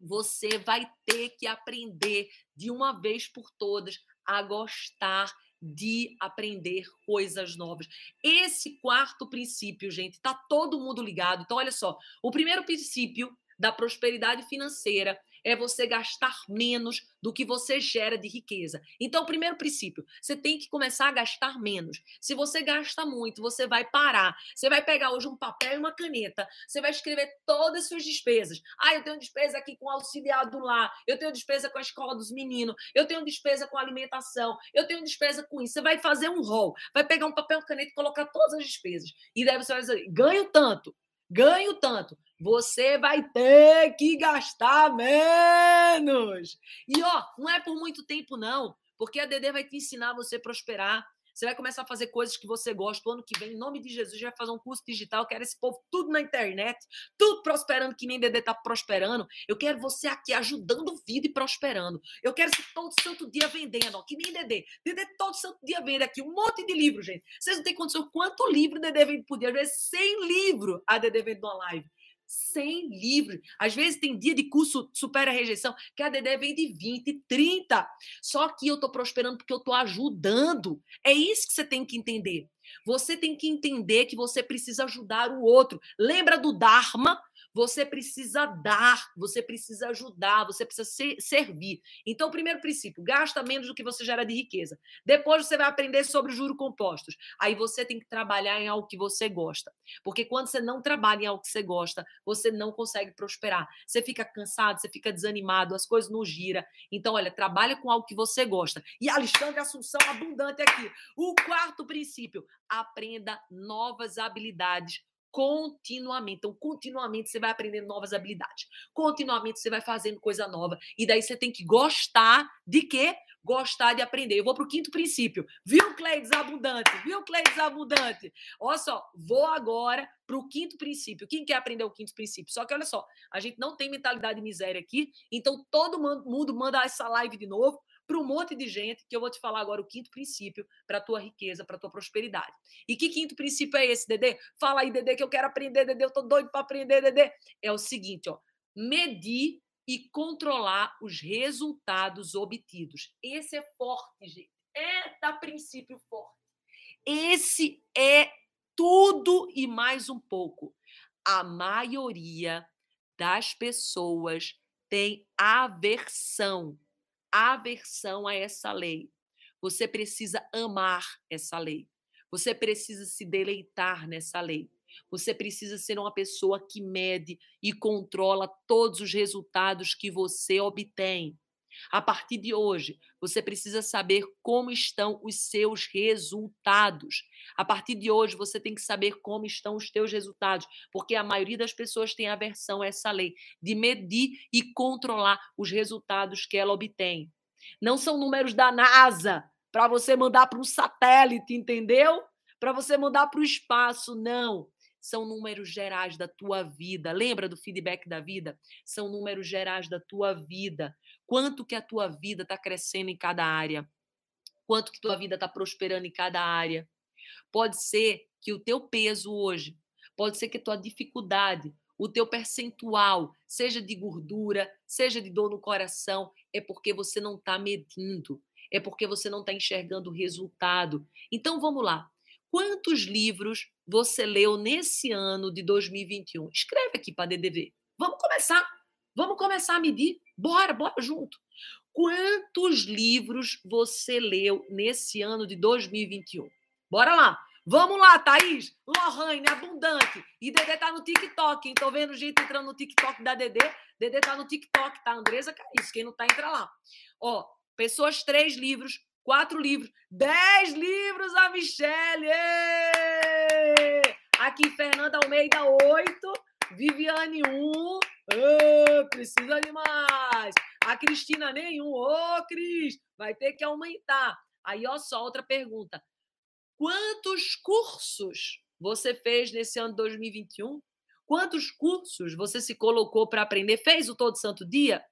você vai ter que aprender de uma vez por todas a gostar de aprender coisas novas. Esse quarto princípio, gente, tá todo mundo ligado. Então, olha só, o primeiro princípio da prosperidade financeira é você gastar menos do que você gera de riqueza. Então, o primeiro princípio, você tem que começar a gastar menos. Se você gasta muito, você vai parar. Você vai pegar hoje um papel e uma caneta, você vai escrever todas as suas despesas. Ah, eu tenho despesa aqui com o auxiliar do lar, eu tenho despesa com a escola dos meninos, eu tenho despesa com alimentação, eu tenho despesa com isso. Você vai fazer um rol, vai pegar um papel, caneta e colocar todas as despesas. E daí você vai dizer, ganho tanto ganho tanto. Você vai ter que gastar menos. E ó, não é por muito tempo não, porque a Dedê vai te ensinar você a prosperar. Você vai começar a fazer coisas que você gosta. O ano que vem, em nome de Jesus, vai fazer um curso digital. Eu quero esse povo tudo na internet, tudo prosperando, que nem Dedê está prosperando. Eu quero você aqui ajudando vida e prosperando. Eu quero você todo santo dia vendendo, ó, que nem Dedê. Dedê todo santo dia vende aqui um monte de livro, gente. Vocês não têm condição quanto livro Dedê vende por dia. Às vezes 100 livros a Dedê vende numa live. 100 livros. Às vezes tem dia de curso supera a rejeição, que a Dedé vem de 20, 30. Só que eu estou prosperando porque eu estou ajudando. É isso que você tem que entender. Você tem que entender que você precisa ajudar o outro. Lembra do Dharma? Você precisa dar, você precisa ajudar, você precisa ser, servir. Então, primeiro princípio, gasta menos do que você gera de riqueza. Depois você vai aprender sobre juros compostos. Aí você tem que trabalhar em algo que você gosta. Porque quando você não trabalha em algo que você gosta, você não consegue prosperar. Você fica cansado, você fica desanimado, as coisas não giram. Então, olha, trabalha com algo que você gosta. E Alexandre Assunção abundante aqui. O quarto princípio, aprenda novas habilidades continuamente. Então, continuamente você vai aprendendo novas habilidades. Continuamente você vai fazendo coisa nova. E daí você tem que gostar de quê? Gostar de aprender. Eu vou para o quinto princípio. Viu, Cleides Abundante? Viu, Cleides Abundante? Olha só, vou agora para o quinto princípio. Quem quer aprender o quinto princípio? Só que olha só, a gente não tem mentalidade de miséria aqui, então todo mundo manda essa live de novo para um monte de gente, que eu vou te falar agora o quinto princípio para a tua riqueza, para a tua prosperidade. E que quinto princípio é esse, Dedê? Fala aí, Dedê, que eu quero aprender, Dedê, eu tô doido para aprender, Dedê. É o seguinte, ó, medir e controlar os resultados obtidos. Esse é forte, gente. É da princípio forte. Esse é tudo e mais um pouco. A maioria das pessoas tem aversão aversão a essa lei. Você precisa amar essa lei. Você precisa se deleitar nessa lei. Você precisa ser uma pessoa que mede e controla todos os resultados que você obtém. A partir de hoje, você precisa saber como estão os seus resultados. A partir de hoje, você tem que saber como estão os teus resultados, porque a maioria das pessoas tem aversão a essa lei de medir e controlar os resultados que ela obtém. Não são números da NASA para você mandar para um satélite, entendeu? Para você mandar para o espaço, não são números gerais da tua vida. Lembra do feedback da vida? São números gerais da tua vida. Quanto que a tua vida está crescendo em cada área? Quanto que tua vida está prosperando em cada área? Pode ser que o teu peso hoje, pode ser que a tua dificuldade, o teu percentual, seja de gordura, seja de dor no coração, é porque você não está medindo, é porque você não está enxergando o resultado. Então vamos lá. Quantos livros você leu nesse ano de 2021? Escreve aqui para DDV. Vamos começar. Vamos começar a medir. Bora, bora junto. Quantos livros você leu nesse ano de 2021? Bora lá. Vamos lá, Thaís. Lohane, abundante. E Dedê tá no TikTok, hein? Tô vendo gente entrando no TikTok da Dedê. Dedê tá no TikTok, tá? Andresa Caís. Quem não tá, entra lá. Ó, pessoas, três livros quatro livros, dez livros a Michelle! Aqui, Fernanda Almeida, oito. Viviane, um. Oh, precisa de mais. A Cristina, nenhum. Ô, Cris, vai ter que aumentar. Aí, ó, só outra pergunta. Quantos cursos você fez nesse ano de 2021? Quantos cursos você se colocou para aprender? Fez o Todo Santo Dia?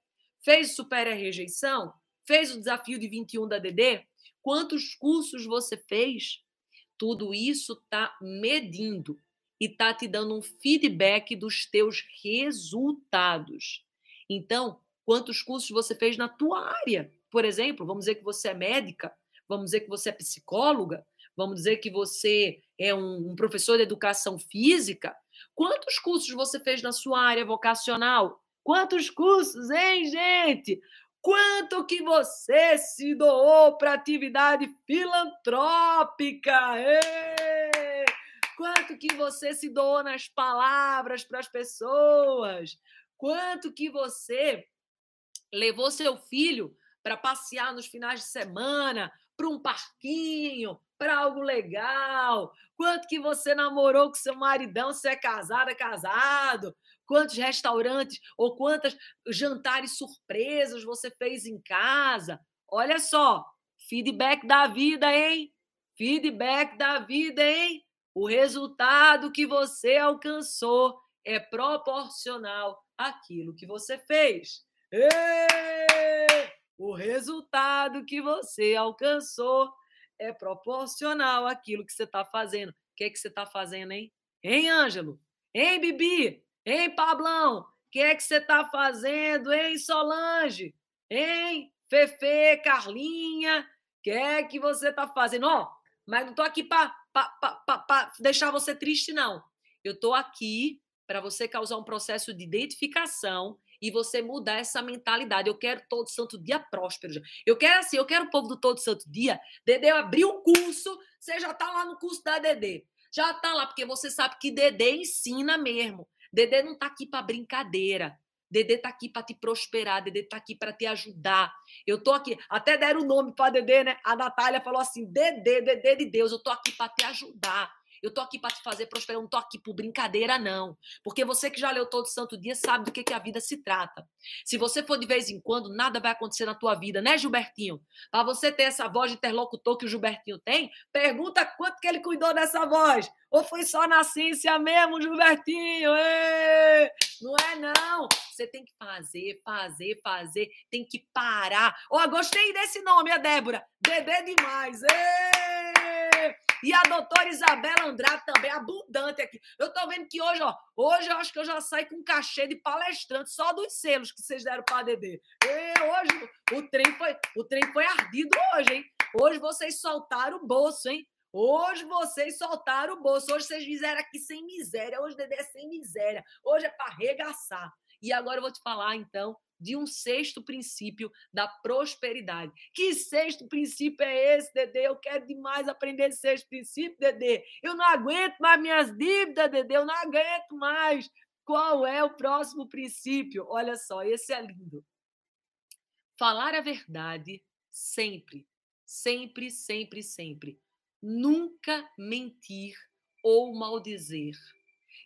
Fez Supera Rejeição? Fez o desafio de 21 da DD? Quantos cursos você fez? Tudo isso está medindo e está te dando um feedback dos teus resultados. Então, quantos cursos você fez na tua área? Por exemplo, vamos dizer que você é médica. Vamos dizer que você é psicóloga? Vamos dizer que você é um, um professor de educação física? Quantos cursos você fez na sua área vocacional? Quantos cursos, hein, gente? Quanto que você se doou para atividade filantrópica? Quanto que você se doou nas palavras para as pessoas? Quanto que você levou seu filho para passear nos finais de semana, para um parquinho, para algo legal? Quanto que você namorou com seu maridão, se é casada, casado? Quantos restaurantes ou quantas jantares surpresas você fez em casa? Olha só, feedback da vida, hein? Feedback da vida, hein? O resultado que você alcançou é proporcional àquilo que você fez. O resultado que você alcançou é proporcional àquilo que você está fazendo. O que, é que você está fazendo, hein? Hein, Ângelo? Hein, Bibi? Hein, Pablão? O que é que você está fazendo, hein, Solange? Hein, Fefe, Carlinha? O que é que você está fazendo? Ó, oh, mas não estou aqui para deixar você triste, não. Eu estou aqui para você causar um processo de identificação e você mudar essa mentalidade. Eu quero todo santo dia próspero. Eu quero assim, eu quero o povo do todo santo dia. Dedê abriu o curso, você já está lá no curso da Dedê. Já está lá, porque você sabe que Dedê ensina mesmo. Dedê não está aqui para brincadeira. Dedê está aqui para te prosperar, Dedê está aqui para te ajudar. Eu tô aqui, até deram o nome para Dedê, né? A Natália falou assim: Dedê, Dedê de Deus, eu tô aqui para te ajudar. Eu tô aqui para te fazer prosperar, eu não tô aqui por brincadeira, não. Porque você que já leu todo santo dia sabe do que, que a vida se trata. Se você for de vez em quando, nada vai acontecer na tua vida, né, Gilbertinho? Para você ter essa voz de interlocutor que o Gilbertinho tem, pergunta quanto que ele cuidou dessa voz. Ou foi só na ciência mesmo, Gilbertinho? Não é, não. Você tem que fazer, fazer, fazer. Tem que parar. Oh, gostei desse nome, a Débora. Bebê demais. Ei! E a doutora Isabela Andrade também, abundante aqui. Eu tô vendo que hoje, ó, hoje eu acho que eu já saí com um cachê de palestrante, só dos selos que vocês deram para Dedê. E hoje o trem foi, o trem foi ardido hoje, hein? Hoje vocês soltaram o bolso, hein? Hoje vocês soltaram o bolso. Hoje vocês fizeram aqui sem miséria. Hoje Dedê é sem miséria. Hoje é para arregaçar. E agora eu vou te falar, então, de um sexto princípio da prosperidade. Que sexto princípio é esse, Dedê? Eu quero demais aprender esse sexto princípio, Dedê. Eu não aguento mais minhas dívidas, Dedê. Eu não aguento mais. Qual é o próximo princípio? Olha só, esse é lindo. Falar a verdade sempre, sempre, sempre, sempre. Nunca mentir ou maldizer.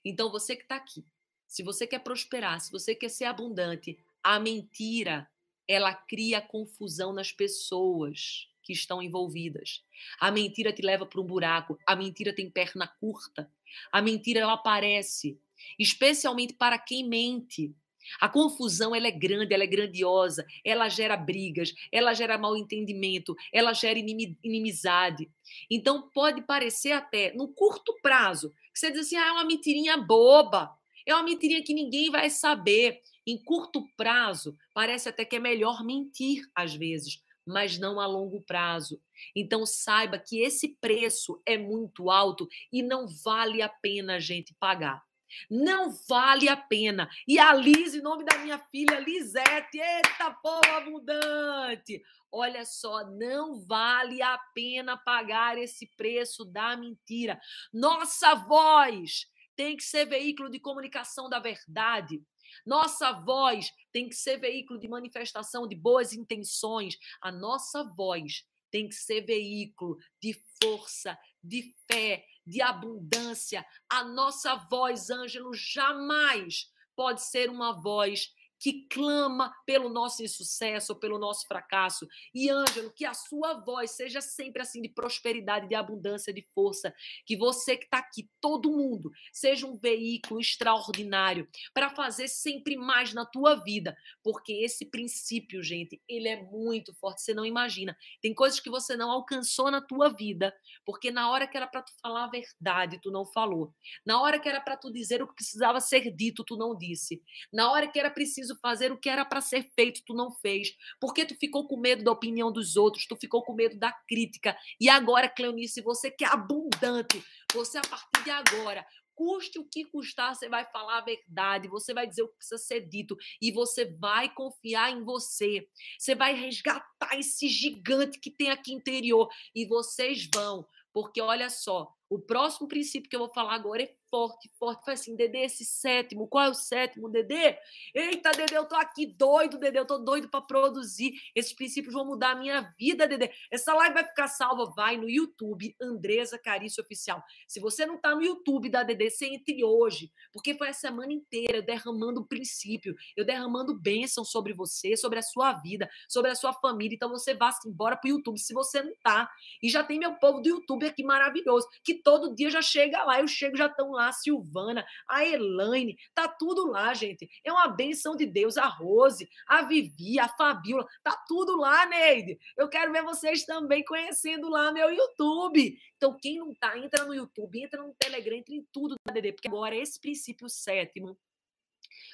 Então, você que está aqui, se você quer prosperar, se você quer ser abundante, a mentira, ela cria confusão nas pessoas que estão envolvidas. A mentira te leva para um buraco, a mentira tem perna curta. A mentira ela aparece, especialmente para quem mente. A confusão ela é grande, ela é grandiosa, ela gera brigas, ela gera mal entendimento, ela gera inimizade. Então pode parecer até no curto prazo que você diz assim, ah, é uma mentirinha boba, é uma mentirinha que ninguém vai saber. Em curto prazo, parece até que é melhor mentir às vezes, mas não a longo prazo. Então saiba que esse preço é muito alto e não vale a pena a gente pagar. Não vale a pena. E a Liz, em nome da minha filha Lisete, eita povo abundante! Olha só, não vale a pena pagar esse preço da mentira. Nossa voz tem que ser veículo de comunicação da verdade. Nossa voz tem que ser veículo de manifestação de boas intenções. A nossa voz tem que ser veículo de força, de fé, de abundância. A nossa voz, Ângelo, jamais pode ser uma voz que clama pelo nosso insucesso pelo nosso fracasso. E, Ângelo, que a sua voz seja sempre assim de prosperidade, de abundância, de força. Que você que está aqui, todo mundo, seja um veículo extraordinário para fazer sempre mais na tua vida. Porque esse princípio, gente, ele é muito forte. Você não imagina. Tem coisas que você não alcançou na tua vida, porque na hora que era para tu falar a verdade, tu não falou. Na hora que era para tu dizer o que precisava ser dito, tu não disse. Na hora que era preciso preciso fazer o que era para ser feito, tu não fez. Porque tu ficou com medo da opinião dos outros, tu ficou com medo da crítica. E agora, Cleonice, você que é abundante, você a partir de agora custe o que custar, você vai falar a verdade, você vai dizer o que precisa ser dito e você vai confiar em você. Você vai resgatar esse gigante que tem aqui interior e vocês vão, porque olha só, o próximo princípio que eu vou falar agora é forte, forte. Faz assim, Dedê, esse sétimo, qual é o sétimo, Dedê? Eita, Dedê, eu tô aqui doido, Dedê, eu tô doido para produzir. Esses princípios vão mudar a minha vida, Dedê. Essa live vai ficar salva, vai no YouTube, Andresa Carício Oficial. Se você não tá no YouTube da Dedê, você entre hoje, porque foi a semana inteira derramando princípio, eu derramando bênção sobre você, sobre a sua vida, sobre a sua família. Então você vá embora pro YouTube se você não tá. E já tem meu povo do YouTube aqui maravilhoso, que todo dia já chega lá, eu chego, já estão lá a Silvana, a Elaine, tá tudo lá, gente. É uma benção de Deus. A Rose, a Vivi, a Fabiola, tá tudo lá, Neide. Eu quero ver vocês também conhecendo lá meu YouTube. Então, quem não tá, entra no YouTube, entra no Telegram, entra em tudo da DD, porque agora esse princípio sétimo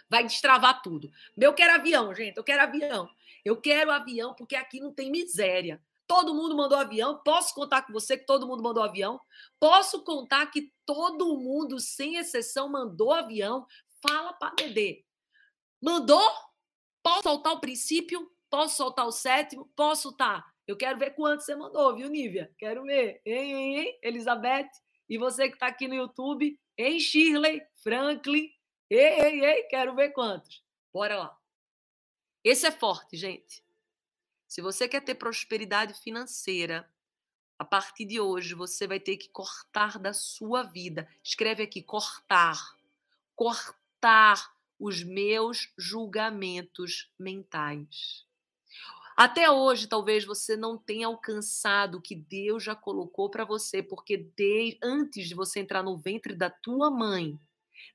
vai destravar tudo. Eu quero avião, gente, eu quero avião. Eu quero avião porque aqui não tem miséria. Todo mundo mandou avião. Posso contar com você que todo mundo mandou avião? Posso contar que todo mundo, sem exceção, mandou avião? Fala para Dedê. Mandou? Posso soltar o princípio? Posso soltar o sétimo? Posso tá? Eu quero ver quanto você mandou, viu, Nívia? Quero ver. Hein, hein, hein, Elizabeth? E você que está aqui no YouTube? Hein, Shirley? Franklin? Ei, ei, ei, quero ver quantos. Bora lá. Esse é forte, gente. Se você quer ter prosperidade financeira, a partir de hoje você vai ter que cortar da sua vida. Escreve aqui: cortar. Cortar os meus julgamentos mentais. Até hoje, talvez você não tenha alcançado o que Deus já colocou para você, porque de, antes de você entrar no ventre da tua mãe,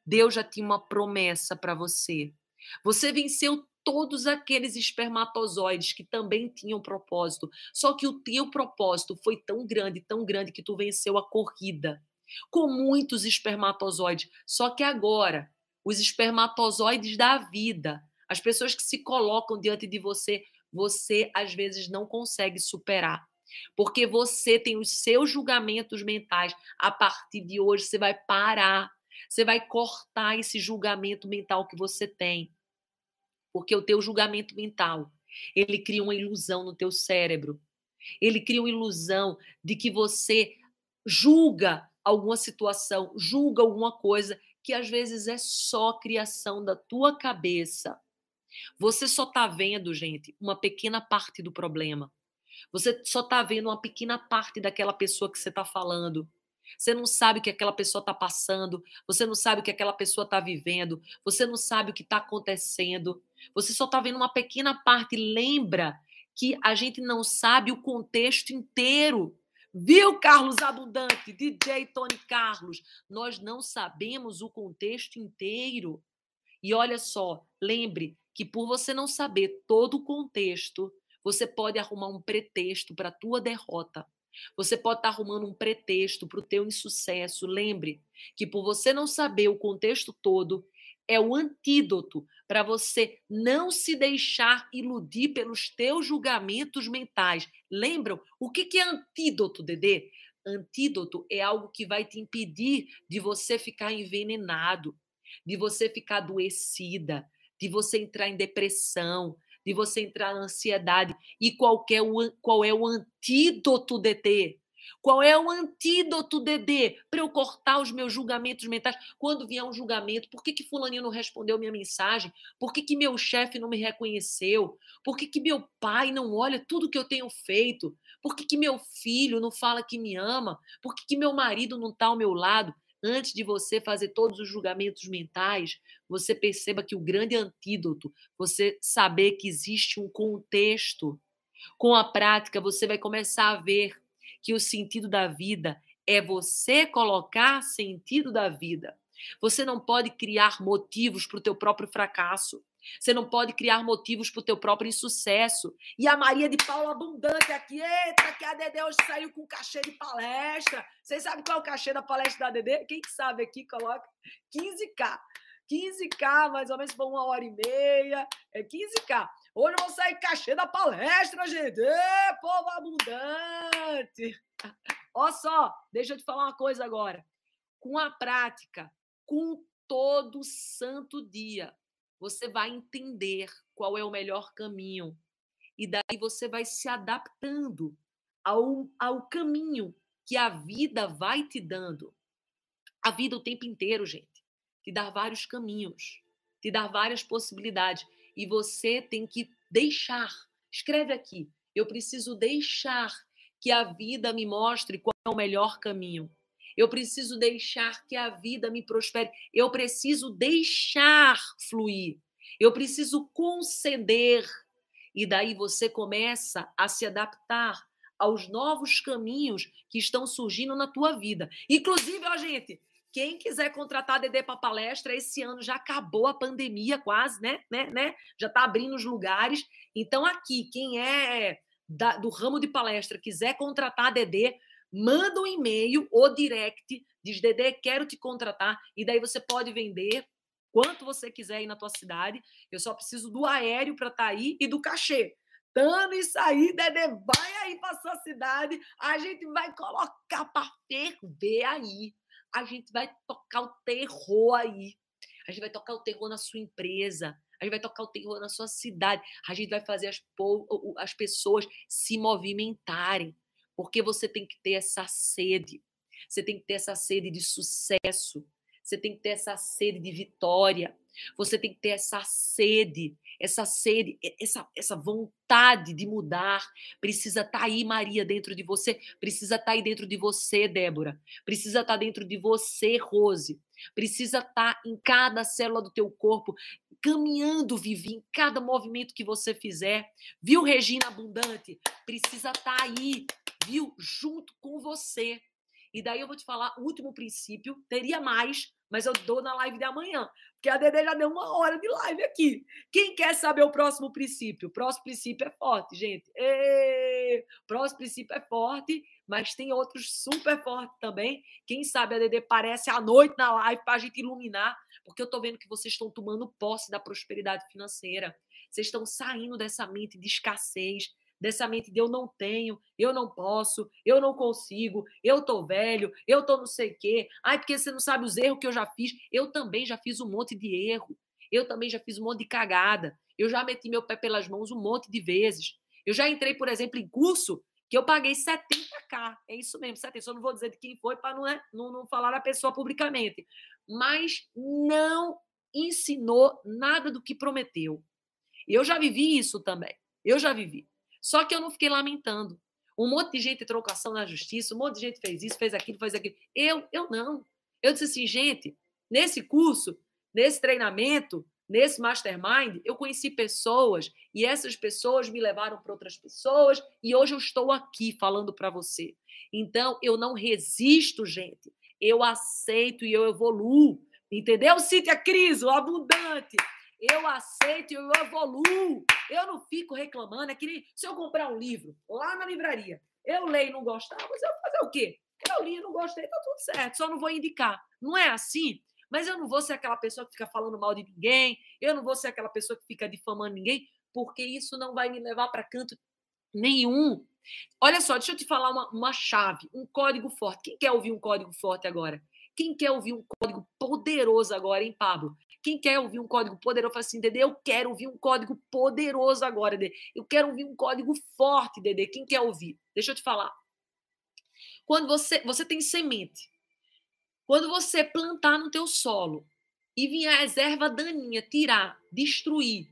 Deus já tinha uma promessa para você. Você venceu todos aqueles espermatozoides que também tinham propósito. Só que o teu propósito foi tão grande, tão grande que tu venceu a corrida com muitos espermatozoides. Só que agora, os espermatozoides da vida, as pessoas que se colocam diante de você, você às vezes não consegue superar. Porque você tem os seus julgamentos mentais. A partir de hoje, você vai parar. Você vai cortar esse julgamento mental que você tem. Porque o teu julgamento mental, ele cria uma ilusão no teu cérebro. Ele cria uma ilusão de que você julga alguma situação, julga alguma coisa que às vezes é só criação da tua cabeça. Você só está vendo, gente, uma pequena parte do problema. Você só está vendo uma pequena parte daquela pessoa que você está falando. Você não sabe o que aquela pessoa está passando, você não sabe o que aquela pessoa está vivendo, você não sabe o que está acontecendo. Você só está vendo uma pequena parte. Lembra que a gente não sabe o contexto inteiro. Viu, Carlos Abundante, DJ Tony Carlos? Nós não sabemos o contexto inteiro. E olha só, lembre que por você não saber todo o contexto, você pode arrumar um pretexto para a tua derrota. Você pode estar tá arrumando um pretexto para o teu insucesso. Lembre que por você não saber o contexto todo, é o antídoto para você não se deixar iludir pelos teus julgamentos mentais. Lembram? O que, que é antídoto, Dedê? Antídoto é algo que vai te impedir de você ficar envenenado, de você ficar adoecida, de você entrar em depressão, de você entrar na ansiedade. E qualquer, qual é o antídoto, DT? Qual é o antídoto, Dedê, para eu cortar os meus julgamentos mentais? Quando vier um julgamento, por que, que fulaninho não respondeu minha mensagem? Por que, que meu chefe não me reconheceu? Por que, que meu pai não olha tudo que eu tenho feito? Por que, que meu filho não fala que me ama? Por que, que meu marido não está ao meu lado? Antes de você fazer todos os julgamentos mentais, você perceba que o grande antídoto, você saber que existe um contexto. Com a prática, você vai começar a ver que o sentido da vida é você colocar sentido da vida. Você não pode criar motivos para o teu próprio fracasso. Você não pode criar motivos para o teu próprio insucesso. E a Maria de Paula Abundante aqui, eita, que a Dedê hoje saiu com cachê de palestra. Vocês sabem qual é o cachê da palestra da Dedê? Quem sabe aqui, coloca 15K. 15K, mais ou menos, foi uma hora e meia. É 15K. Hoje eu vou sair cachê da palestra, gente. Ê, povo abundante. Olha só, deixa eu te falar uma coisa agora. Com a prática, com todo santo dia, você vai entender qual é o melhor caminho. E daí você vai se adaptando ao, ao caminho que a vida vai te dando. A vida o tempo inteiro, gente te dar vários caminhos, te dar várias possibilidades. E você tem que deixar. Escreve aqui. Eu preciso deixar que a vida me mostre qual é o melhor caminho. Eu preciso deixar que a vida me prospere. Eu preciso deixar fluir. Eu preciso conceder. E daí você começa a se adaptar aos novos caminhos que estão surgindo na tua vida. Inclusive, ó, gente, quem quiser contratar Dedê para palestra, esse ano já acabou a pandemia quase, né? né, né? Já está abrindo os lugares. Então, aqui, quem é da, do ramo de palestra quiser contratar Dedê, manda um e-mail ou direct, diz Dedê, quero te contratar, e daí você pode vender quanto você quiser aí na tua cidade. Eu só preciso do aéreo para estar tá aí e do cachê. Dando isso aí, Dedê, vai aí para sua cidade, a gente vai colocar para ferver aí a gente vai tocar o terror aí. A gente vai tocar o terror na sua empresa. A gente vai tocar o terror na sua cidade. A gente vai fazer as, as pessoas se movimentarem. Porque você tem que ter essa sede. Você tem que ter essa sede de sucesso. Você tem que ter essa sede de vitória. Você tem que ter essa sede, essa sede, essa, essa vontade de mudar. Precisa estar tá aí, Maria, dentro de você. Precisa estar tá aí dentro de você, Débora. Precisa estar tá dentro de você, Rose. Precisa estar em cada célula do teu corpo, caminhando, Vivi, em cada movimento que você fizer. Viu, Regina Abundante? Precisa estar aí, viu? Junto com você. E daí eu vou te falar o último princípio, teria mais, mas eu dou na live de amanhã, porque a Dede já deu uma hora de live aqui. Quem quer saber o próximo princípio? O próximo princípio é forte, gente. O próximo princípio é forte, mas tem outros super fortes também. Quem sabe a Dede aparece à noite na live para a gente iluminar, porque eu estou vendo que vocês estão tomando posse da prosperidade financeira. Vocês estão saindo dessa mente de escassez, dessa mente de eu não tenho, eu não posso, eu não consigo, eu tô velho, eu tô não sei o quê. Ai, porque você não sabe os erros que eu já fiz. Eu também já fiz um monte de erro. Eu também já fiz um monte de cagada. Eu já meti meu pé pelas mãos um monte de vezes. Eu já entrei, por exemplo, em curso que eu paguei 70k. É isso mesmo, 70. Só não vou dizer de quem foi para não, é, não, não falar a pessoa publicamente. Mas não ensinou nada do que prometeu. Eu já vivi isso também. Eu já vivi. Só que eu não fiquei lamentando. Um monte de gente entrou com ação na justiça, um monte de gente fez isso, fez aquilo, fez aquilo. Eu, eu não. Eu disse assim, gente, nesse curso, nesse treinamento, nesse mastermind, eu conheci pessoas e essas pessoas me levaram para outras pessoas e hoje eu estou aqui falando para você. Então, eu não resisto, gente. Eu aceito e eu evoluo. Entendeu, Cíntia Cris, o abundante? Eu aceito, eu evoluo. Eu não fico reclamando. É que nem se eu comprar um livro lá na livraria, eu leio e não gostar, mas eu vou fazer o quê? Eu li e não gostei, tá tudo certo, só não vou indicar. Não é assim? Mas eu não vou ser aquela pessoa que fica falando mal de ninguém, eu não vou ser aquela pessoa que fica difamando ninguém, porque isso não vai me levar para canto nenhum. Olha só, deixa eu te falar uma, uma chave, um código forte. Quem quer ouvir um código forte agora? Quem quer ouvir um código poderoso agora, hein, Pablo? Quem quer ouvir um código poderoso, fala assim, Dede, eu quero ouvir um código poderoso agora, Dede. Eu quero ouvir um código forte, Dede. Quem quer ouvir? Deixa eu te falar. Quando você, você tem semente, quando você plantar no teu solo e vir a reserva daninha tirar, destruir,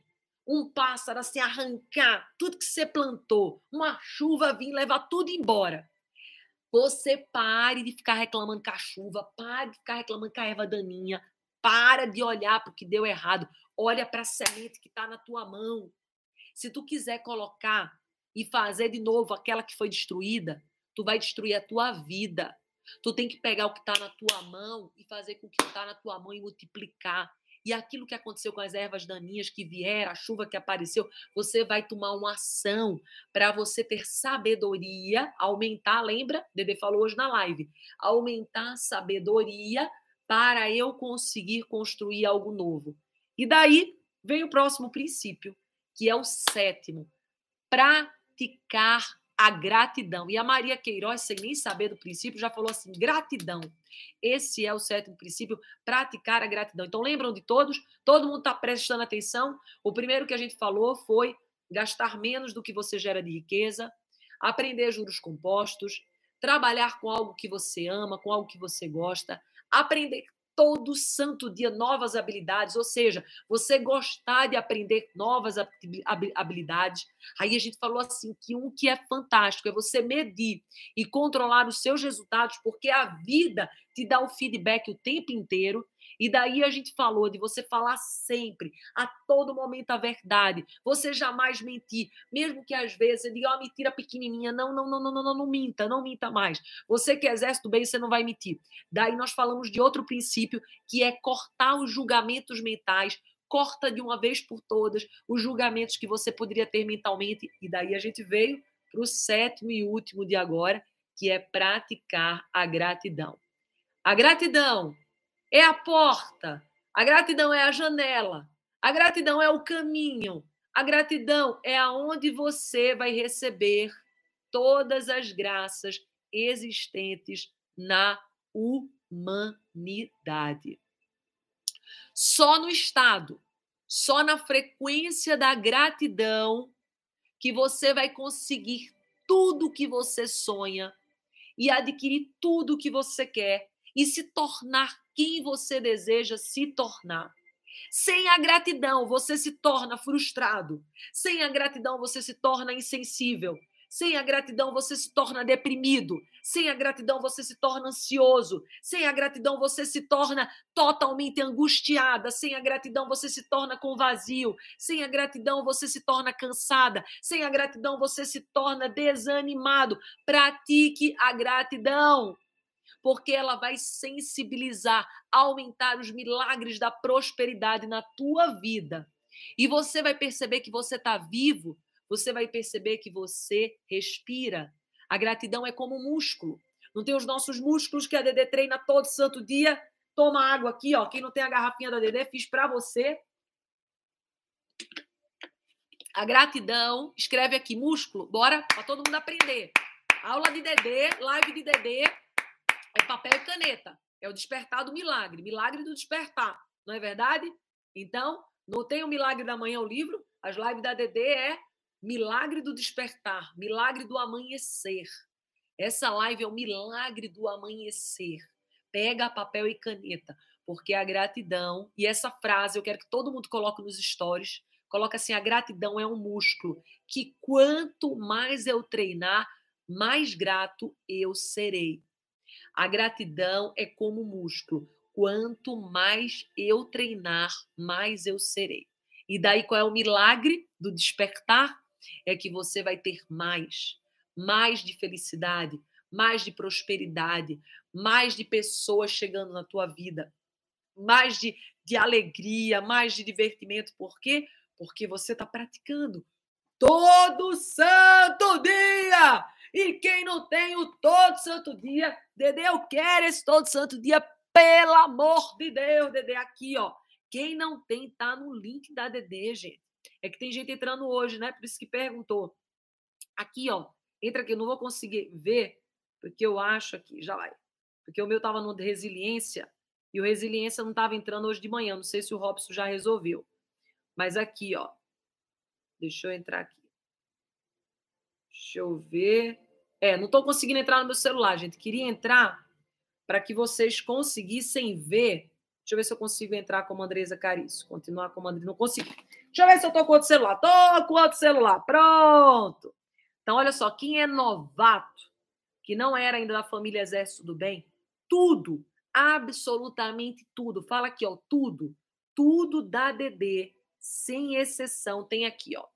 um pássaro assim arrancar tudo que você plantou, uma chuva vir levar tudo embora. Você pare de ficar reclamando com a chuva, pare de ficar reclamando com a erva daninha, para de olhar para o que deu errado. Olha para a semente que está na tua mão. Se tu quiser colocar e fazer de novo aquela que foi destruída, tu vai destruir a tua vida. Tu tem que pegar o que está na tua mão e fazer com que está na tua mão e multiplicar. E aquilo que aconteceu com as ervas daninhas que vieram, a chuva que apareceu, você vai tomar uma ação para você ter sabedoria, aumentar, lembra? Dede falou hoje na live, aumentar a sabedoria para eu conseguir construir algo novo. E daí vem o próximo princípio, que é o sétimo: praticar a gratidão. E a Maria Queiroz, sem nem saber do princípio, já falou assim: gratidão. Esse é o sétimo princípio, praticar a gratidão. Então, lembram de todos? Todo mundo está prestando atenção? O primeiro que a gente falou foi gastar menos do que você gera de riqueza, aprender juros compostos, trabalhar com algo que você ama, com algo que você gosta, aprender todo santo dia novas habilidades, ou seja, você gostar de aprender novas habilidades. Aí a gente falou assim que um que é fantástico é você medir e controlar os seus resultados, porque a vida te dá o feedback o tempo inteiro e daí a gente falou de você falar sempre, a todo momento, a verdade. Você jamais mentir, mesmo que às vezes você diga uma mentira pequenininha. Não, não, não, não, não, não, não minta, não minta mais. Você que exerce do bem, você não vai mentir. Daí nós falamos de outro princípio, que é cortar os julgamentos mentais, corta de uma vez por todas os julgamentos que você poderia ter mentalmente. E daí a gente veio para o sétimo e último de agora, que é praticar a gratidão. A gratidão é a porta, a gratidão é a janela, a gratidão é o caminho, a gratidão é aonde você vai receber todas as graças existentes na humanidade. Só no estado, só na frequência da gratidão que você vai conseguir tudo o que você sonha e adquirir tudo o que você quer e se tornar quem você deseja se tornar. Sem a gratidão, você se torna frustrado. Sem a gratidão, você se torna insensível. Sem a gratidão, você se torna deprimido. Sem a gratidão, você se torna ansioso. Sem a gratidão, você se torna totalmente angustiada. Sem a gratidão, você se torna com vazio. Sem a gratidão, você se torna cansada. Sem a gratidão, você se torna desanimado. Pratique a gratidão porque ela vai sensibilizar, aumentar os milagres da prosperidade na tua vida. E você vai perceber que você está vivo, você vai perceber que você respira. A gratidão é como um músculo. Não tem os nossos músculos que a Dedê treina todo santo dia. Toma água aqui, ó. Quem não tem a garrafinha da Dedê, fiz para você. A gratidão, escreve aqui músculo, bora para todo mundo aprender. Aula de Dedê, live de Dedê, papel e caneta. É o despertar do milagre, milagre do despertar, não é verdade? Então, não tem o milagre da manhã o livro, as lives da DD é milagre do despertar, milagre do amanhecer. Essa live é o milagre do amanhecer. Pega papel e caneta, porque a gratidão, e essa frase eu quero que todo mundo coloque nos stories, coloca assim, a gratidão é um músculo que quanto mais eu treinar, mais grato eu serei. A gratidão é como músculo. Quanto mais eu treinar, mais eu serei. E daí qual é o milagre do despertar? É que você vai ter mais, mais de felicidade, mais de prosperidade, mais de pessoas chegando na tua vida, mais de, de alegria, mais de divertimento. Por quê? Porque você está praticando todo santo dia. E quem não tem o todo santo dia, Dedê, eu quero esse todo santo dia, pelo amor de Deus, Dedê, aqui, ó. Quem não tem, tá no link da Dedê, gente. É que tem gente entrando hoje, né? Por isso que perguntou. Aqui, ó. Entra aqui, eu não vou conseguir ver, porque eu acho aqui, já vai. Porque o meu tava no resiliência e o resiliência não tava entrando hoje de manhã. Não sei se o Robson já resolveu. Mas aqui, ó. Deixa eu entrar aqui. Deixa eu ver. É, não estou conseguindo entrar no meu celular, gente. Queria entrar para que vocês conseguissem ver. Deixa eu ver se eu consigo entrar como Andresa Carício. Continuar como Andresa. Não consigo. Deixa eu ver se eu estou com outro celular. Estou com outro celular. Pronto. Então, olha só. Quem é novato, que não era ainda da família Exército do Bem, tudo, absolutamente tudo. Fala aqui, ó. Tudo. Tudo da DD, sem exceção, tem aqui, ó.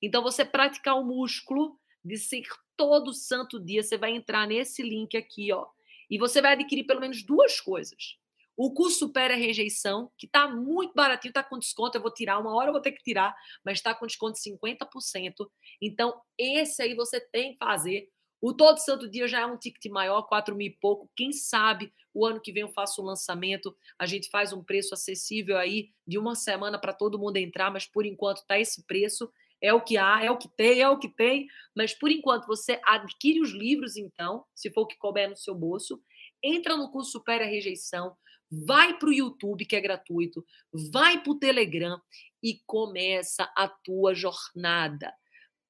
Então, você praticar o músculo de ser todo santo dia, você vai entrar nesse link aqui, ó, e você vai adquirir pelo menos duas coisas. O curso Supera a Rejeição, que está muito baratinho, está com desconto. Eu vou tirar, uma hora eu vou ter que tirar, mas está com desconto de 50%. Então, esse aí você tem que fazer. O Todo Santo Dia já é um ticket maior, 4 mil e pouco. Quem sabe o ano que vem eu faço o lançamento, a gente faz um preço acessível aí de uma semana para todo mundo entrar, mas por enquanto tá esse preço. É o que há, é o que tem, é o que tem. Mas por enquanto você adquire os livros, então, se for o que couber no seu bolso, entra no curso Supera a Rejeição, vai para o YouTube, que é gratuito, vai para o Telegram e começa a tua jornada.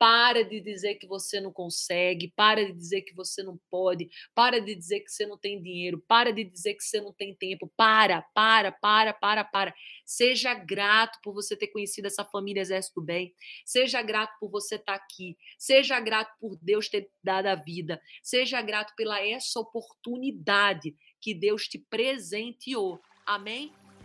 Para de dizer que você não consegue, para de dizer que você não pode, para de dizer que você não tem dinheiro, para de dizer que você não tem tempo. Para, para, para, para, para. Seja grato por você ter conhecido essa família Exército Bem. Seja grato por você estar aqui. Seja grato por Deus ter dado a vida. Seja grato pela essa oportunidade que Deus te presenteou. Amém?